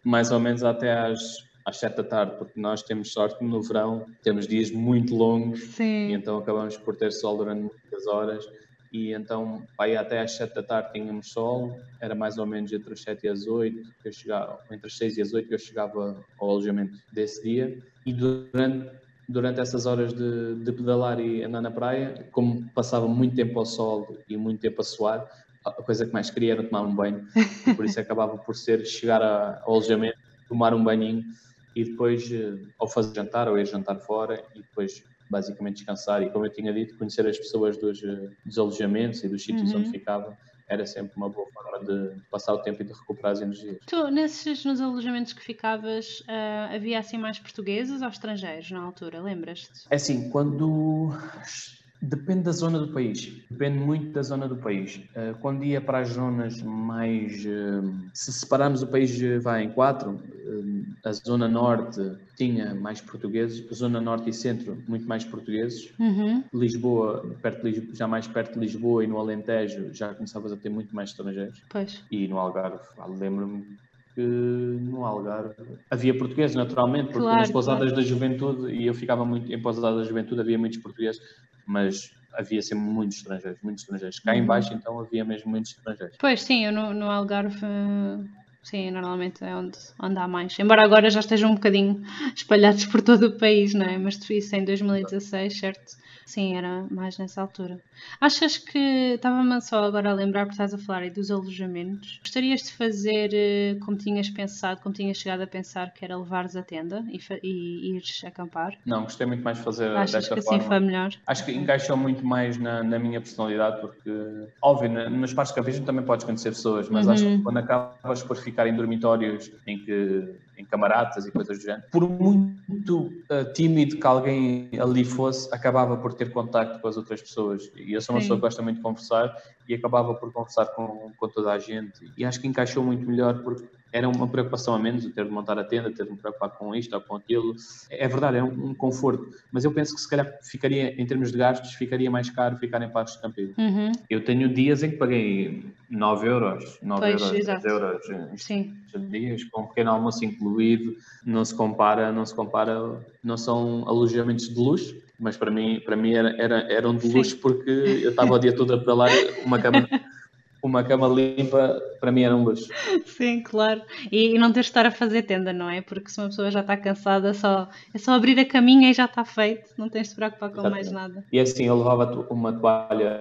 mais ou menos até às às sete da tarde, porque nós temos sorte que no verão temos dias muito longos Sim. e então acabamos por ter sol durante muitas horas. E então aí até às sete da tarde tínhamos sol, era mais ou menos entre as sete e as oito, que eu chegava, entre as seis e as oito que eu chegava ao alojamento desse dia. E durante durante essas horas de, de pedalar e andar na praia, como passava muito tempo ao sol e muito tempo a suar, a coisa que mais queria era tomar um banho, por isso acabava por ser chegar ao alojamento, tomar um banhinho e depois ou eh, fazer jantar ou ir jantar fora e depois basicamente descansar e como eu tinha dito conhecer as pessoas dos, eh, dos alojamentos e dos sítios uhum. onde ficava era sempre uma boa forma de passar o tempo e de recuperar as energias. Tu, nesses nos alojamentos que ficavas, uh, havia assim mais portugueses ou estrangeiros na altura, lembras-te? É assim, quando Depende da zona do país, depende muito da zona do país. Uh, quando ia para as zonas mais. Uh, se separarmos o país vai em quatro, a zona norte tinha mais portugueses, a zona norte e centro muito mais portugueses. Uhum. Lisboa, perto Lisboa, já mais perto de Lisboa e no Alentejo já começavas a ter muito mais estrangeiros. Pois. E no Algarve, lembro-me que no Algarve havia portugueses naturalmente, porque claro, nas pousadas claro. da juventude, e eu ficava muito em pousadas da juventude, havia muitos portugueses, mas havia sempre muitos estrangeiros, muitos estrangeiros. Cá em uhum. baixo então havia mesmo muitos estrangeiros. Pois sim, eu no, no Algarve sim, normalmente é onde, onde há mais. Embora agora já estejam um bocadinho espalhados por todo o país, não é? Mas isso em 2016, certo? Sim, era mais nessa altura. Achas que, estava-me só agora a lembrar, porque estás a falar aí dos alojamentos, gostarias de fazer eh, como tinhas pensado, como tinhas chegado a pensar, que era levares a tenda e, e ires acampar? Não, gostei muito mais de fazer Achas desta que forma. assim foi melhor? Acho que encaixou muito mais na, na minha personalidade, porque, óbvio, nos parques de campismo também podes conhecer pessoas, mas acho que quando acabas por ficar em dormitórios em que em camaradas e coisas do género, por muito uh, tímido que alguém ali fosse, acabava por ter contacto com as outras pessoas. E eu sou uma Sim. pessoa que gosta muito de conversar e acabava por conversar com, com toda a gente. E acho que encaixou muito melhor porque era uma preocupação a menos, o ter de montar a tenda, ter de me preocupar com isto ou com aquilo. É verdade, é um, um conforto, mas eu penso que se calhar ficaria, em termos de gastos, ficaria mais caro ficar em parques de campismo. Uhum, Eu tenho dias em que paguei 9 euros, 9 Pois, euros, 10 exato. euros, sim, dias, com um pequeno almoço incluído, não se compara, não se compara, não são alojamentos de luxo, mas para mim, para mim era, era, eram de luxo porque eu estava o dia todo a pedalar, uma cama, uma cama limpa, para mim era um luxo. sim, claro. E, e não teres de estar a fazer tenda, não é? Porque se uma pessoa já está cansada, só, é só abrir a caminha e já está feito, não tens de te preocupar com mais Exatamente. nada. E assim, eu levava uma toalha,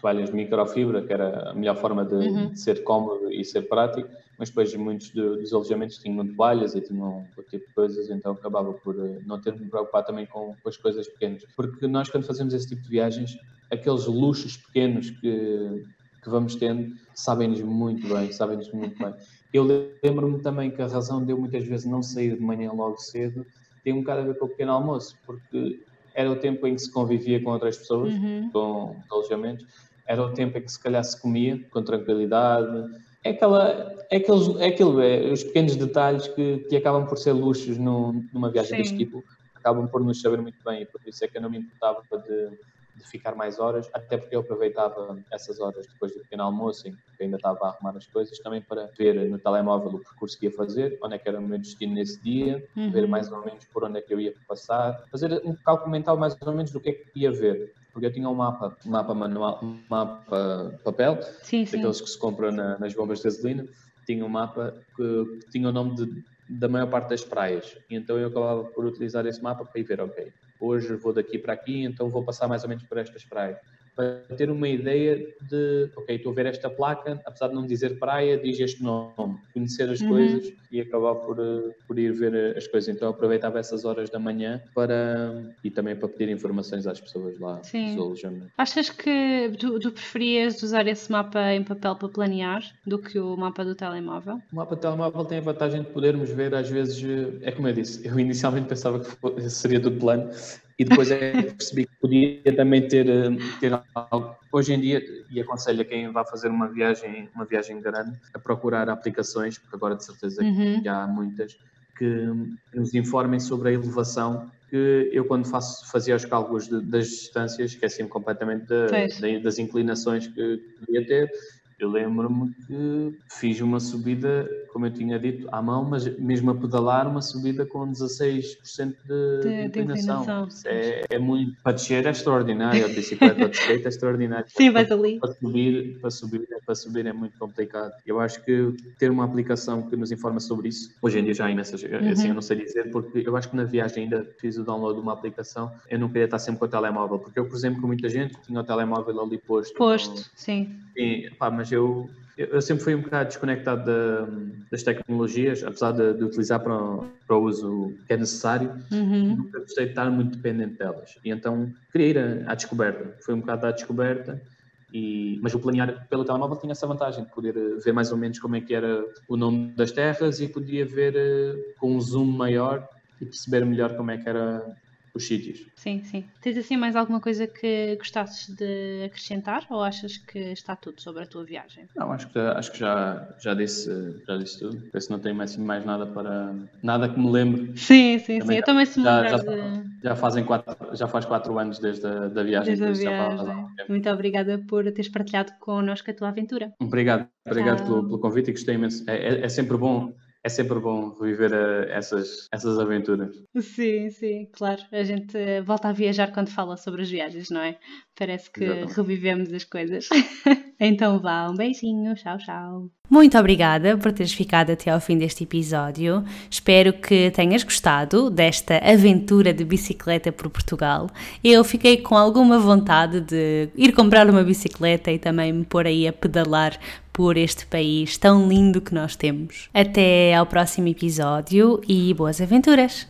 toalhas de microfibra, que era a melhor forma de, Uhum. de ser cómodo e ser prático, mas depois muitos do- dos alojamentos tinham toalhas e tinham outro tipo de coisas, então acabava por eh, não ter de me preocupar também com, com as coisas pequenas. Porque nós, quando fazemos esse tipo de viagens, aqueles luxos pequenos que, que vamos tendo, sabem-nos muito bem, sabem-nos muito bem. Eu lembro-me também que a razão de eu muitas vezes não sair de manhã logo cedo tem um bocado a ver com o pequeno almoço, porque era o tempo em que se convivia com outras pessoas, Uhum. com alojamentos, era o tempo em que se calhar se comia com tranquilidade. É, aquela, é, aqueles, é aquilo, é os pequenos detalhes que, que acabam por ser luxos num- numa viagem deste Sim. tipo, acabam por nos saber muito bem, e por isso é que eu não me importava de, de ficar mais horas, até porque eu aproveitava essas horas depois do pequeno almoço, em que ainda estava a arrumar as coisas, também para ver no telemóvel o percurso que ia fazer, onde é que era o meu destino nesse dia, Uhum. ver mais ou menos por onde é que eu ia passar, fazer um cálculo mental mais ou menos do que é que ia ver, porque eu tinha um mapa, um mapa manual, um mapa papel, Sim, sim. daqueles que se compram na- nas bombas de gasolina, tinha um mapa que, que tinha o nome de- da maior parte das praias. E então eu acabava por utilizar esse mapa para ir ver, ok, hoje vou daqui para aqui, então vou passar mais ou menos por estas praias. Para ter uma ideia de, ok, estou a ver esta placa, apesar de não dizer praia, diz este nome. Conhecer as Uhum. coisas e acabar por, eh, por ir ver eh, as coisas. Então eu aproveitava essas horas da manhã para, e também para pedir informações às pessoas lá Sim. Achas que tu, tu preferias usar esse mapa em papel para planear do que o mapa do telemóvel? O mapa de telemóvel tem a vantagem de podermos ver, às vezes, eh, é como eu disse, eu inicialmente pensava que seria tudo plano e depois é que percebi que podia também ter, eh, ter algo. Hoje em dia, e aconselho a quem vai fazer uma viagem, uma viagem grande, a procurar aplicações, porque agora de certeza que Uhum. já há muitas, que nos informem sobre a elevação que eu quando faço, fazia os cálculos de- das distâncias, esqueci-me completamente da- Pois. da- das inclinações que devia ter. Eu lembro-me que fiz uma subida, como eu tinha dito, à mão, mas mesmo a pedalar, uma subida com 16% de, De- de inclinação. é, é muito. Para descer é extraordinário, a bicicleta de skate é extraordinário. Sim, vais ali. Para subir, para, subir, para subir é muito complicado. Eu acho que ter uma aplicação que nos informa sobre isso, hoje em dia já há imensas, assim eu não sei dizer, porque eu acho que na viagem ainda fiz o download de uma aplicação, eu não queria estar sempre com o telemóvel, porque eu cruzei-me com muita gente tinha o telemóvel ali posto. Posto, sim. E, pá, mas eu, eu sempre fui um bocado desconectado da- das tecnologias, apesar de, de utilizar para, o- para o uso que é necessário, Uhum. nunca gostei de estar muito dependente delas. E então queria ir à, à descoberta. Foi um bocado à descoberta, e, mas o planear pelo telemóvel tinha essa vantagem de poder eh, ver mais ou menos como é que era o nome das terras e podia ver eh, com um zoom maior e perceber melhor como é que era os sítios. Sim, sim. Tens assim mais alguma coisa que gostasses de acrescentar ou achas que está tudo sobre a tua viagem? Não, acho que, acho que já, já, disse, já disse tudo. Por isso não tenho mais, mais nada para. Nada que me lembre. Sim, sim, sim. Também Eu também se me já- já- de, Já, fazem quatro, já faz quatro anos desde a da viagem. desde a viagem. Muito obrigada por teres partilhado connosco a tua aventura. Obrigado, obrigado pelo, pelo convite e gostei imenso. É, é- é sempre bom. É sempre bom reviver eh, essas, essas aventuras. Sim, sim, claro. A gente volta a viajar quando fala sobre as viagens, não é? Parece que Exatamente. revivemos as coisas. Então vá, um beijinho, tchau, tchau. Muito obrigada por teres ficado até ao fim deste episódio. Espero que tenhas gostado desta aventura de bicicleta por Portugal. Eu fiquei com alguma vontade de ir comprar uma bicicleta e também me pôr aí a pedalar por este país tão lindo que nós temos. Até ao próximo episódio e boas aventuras!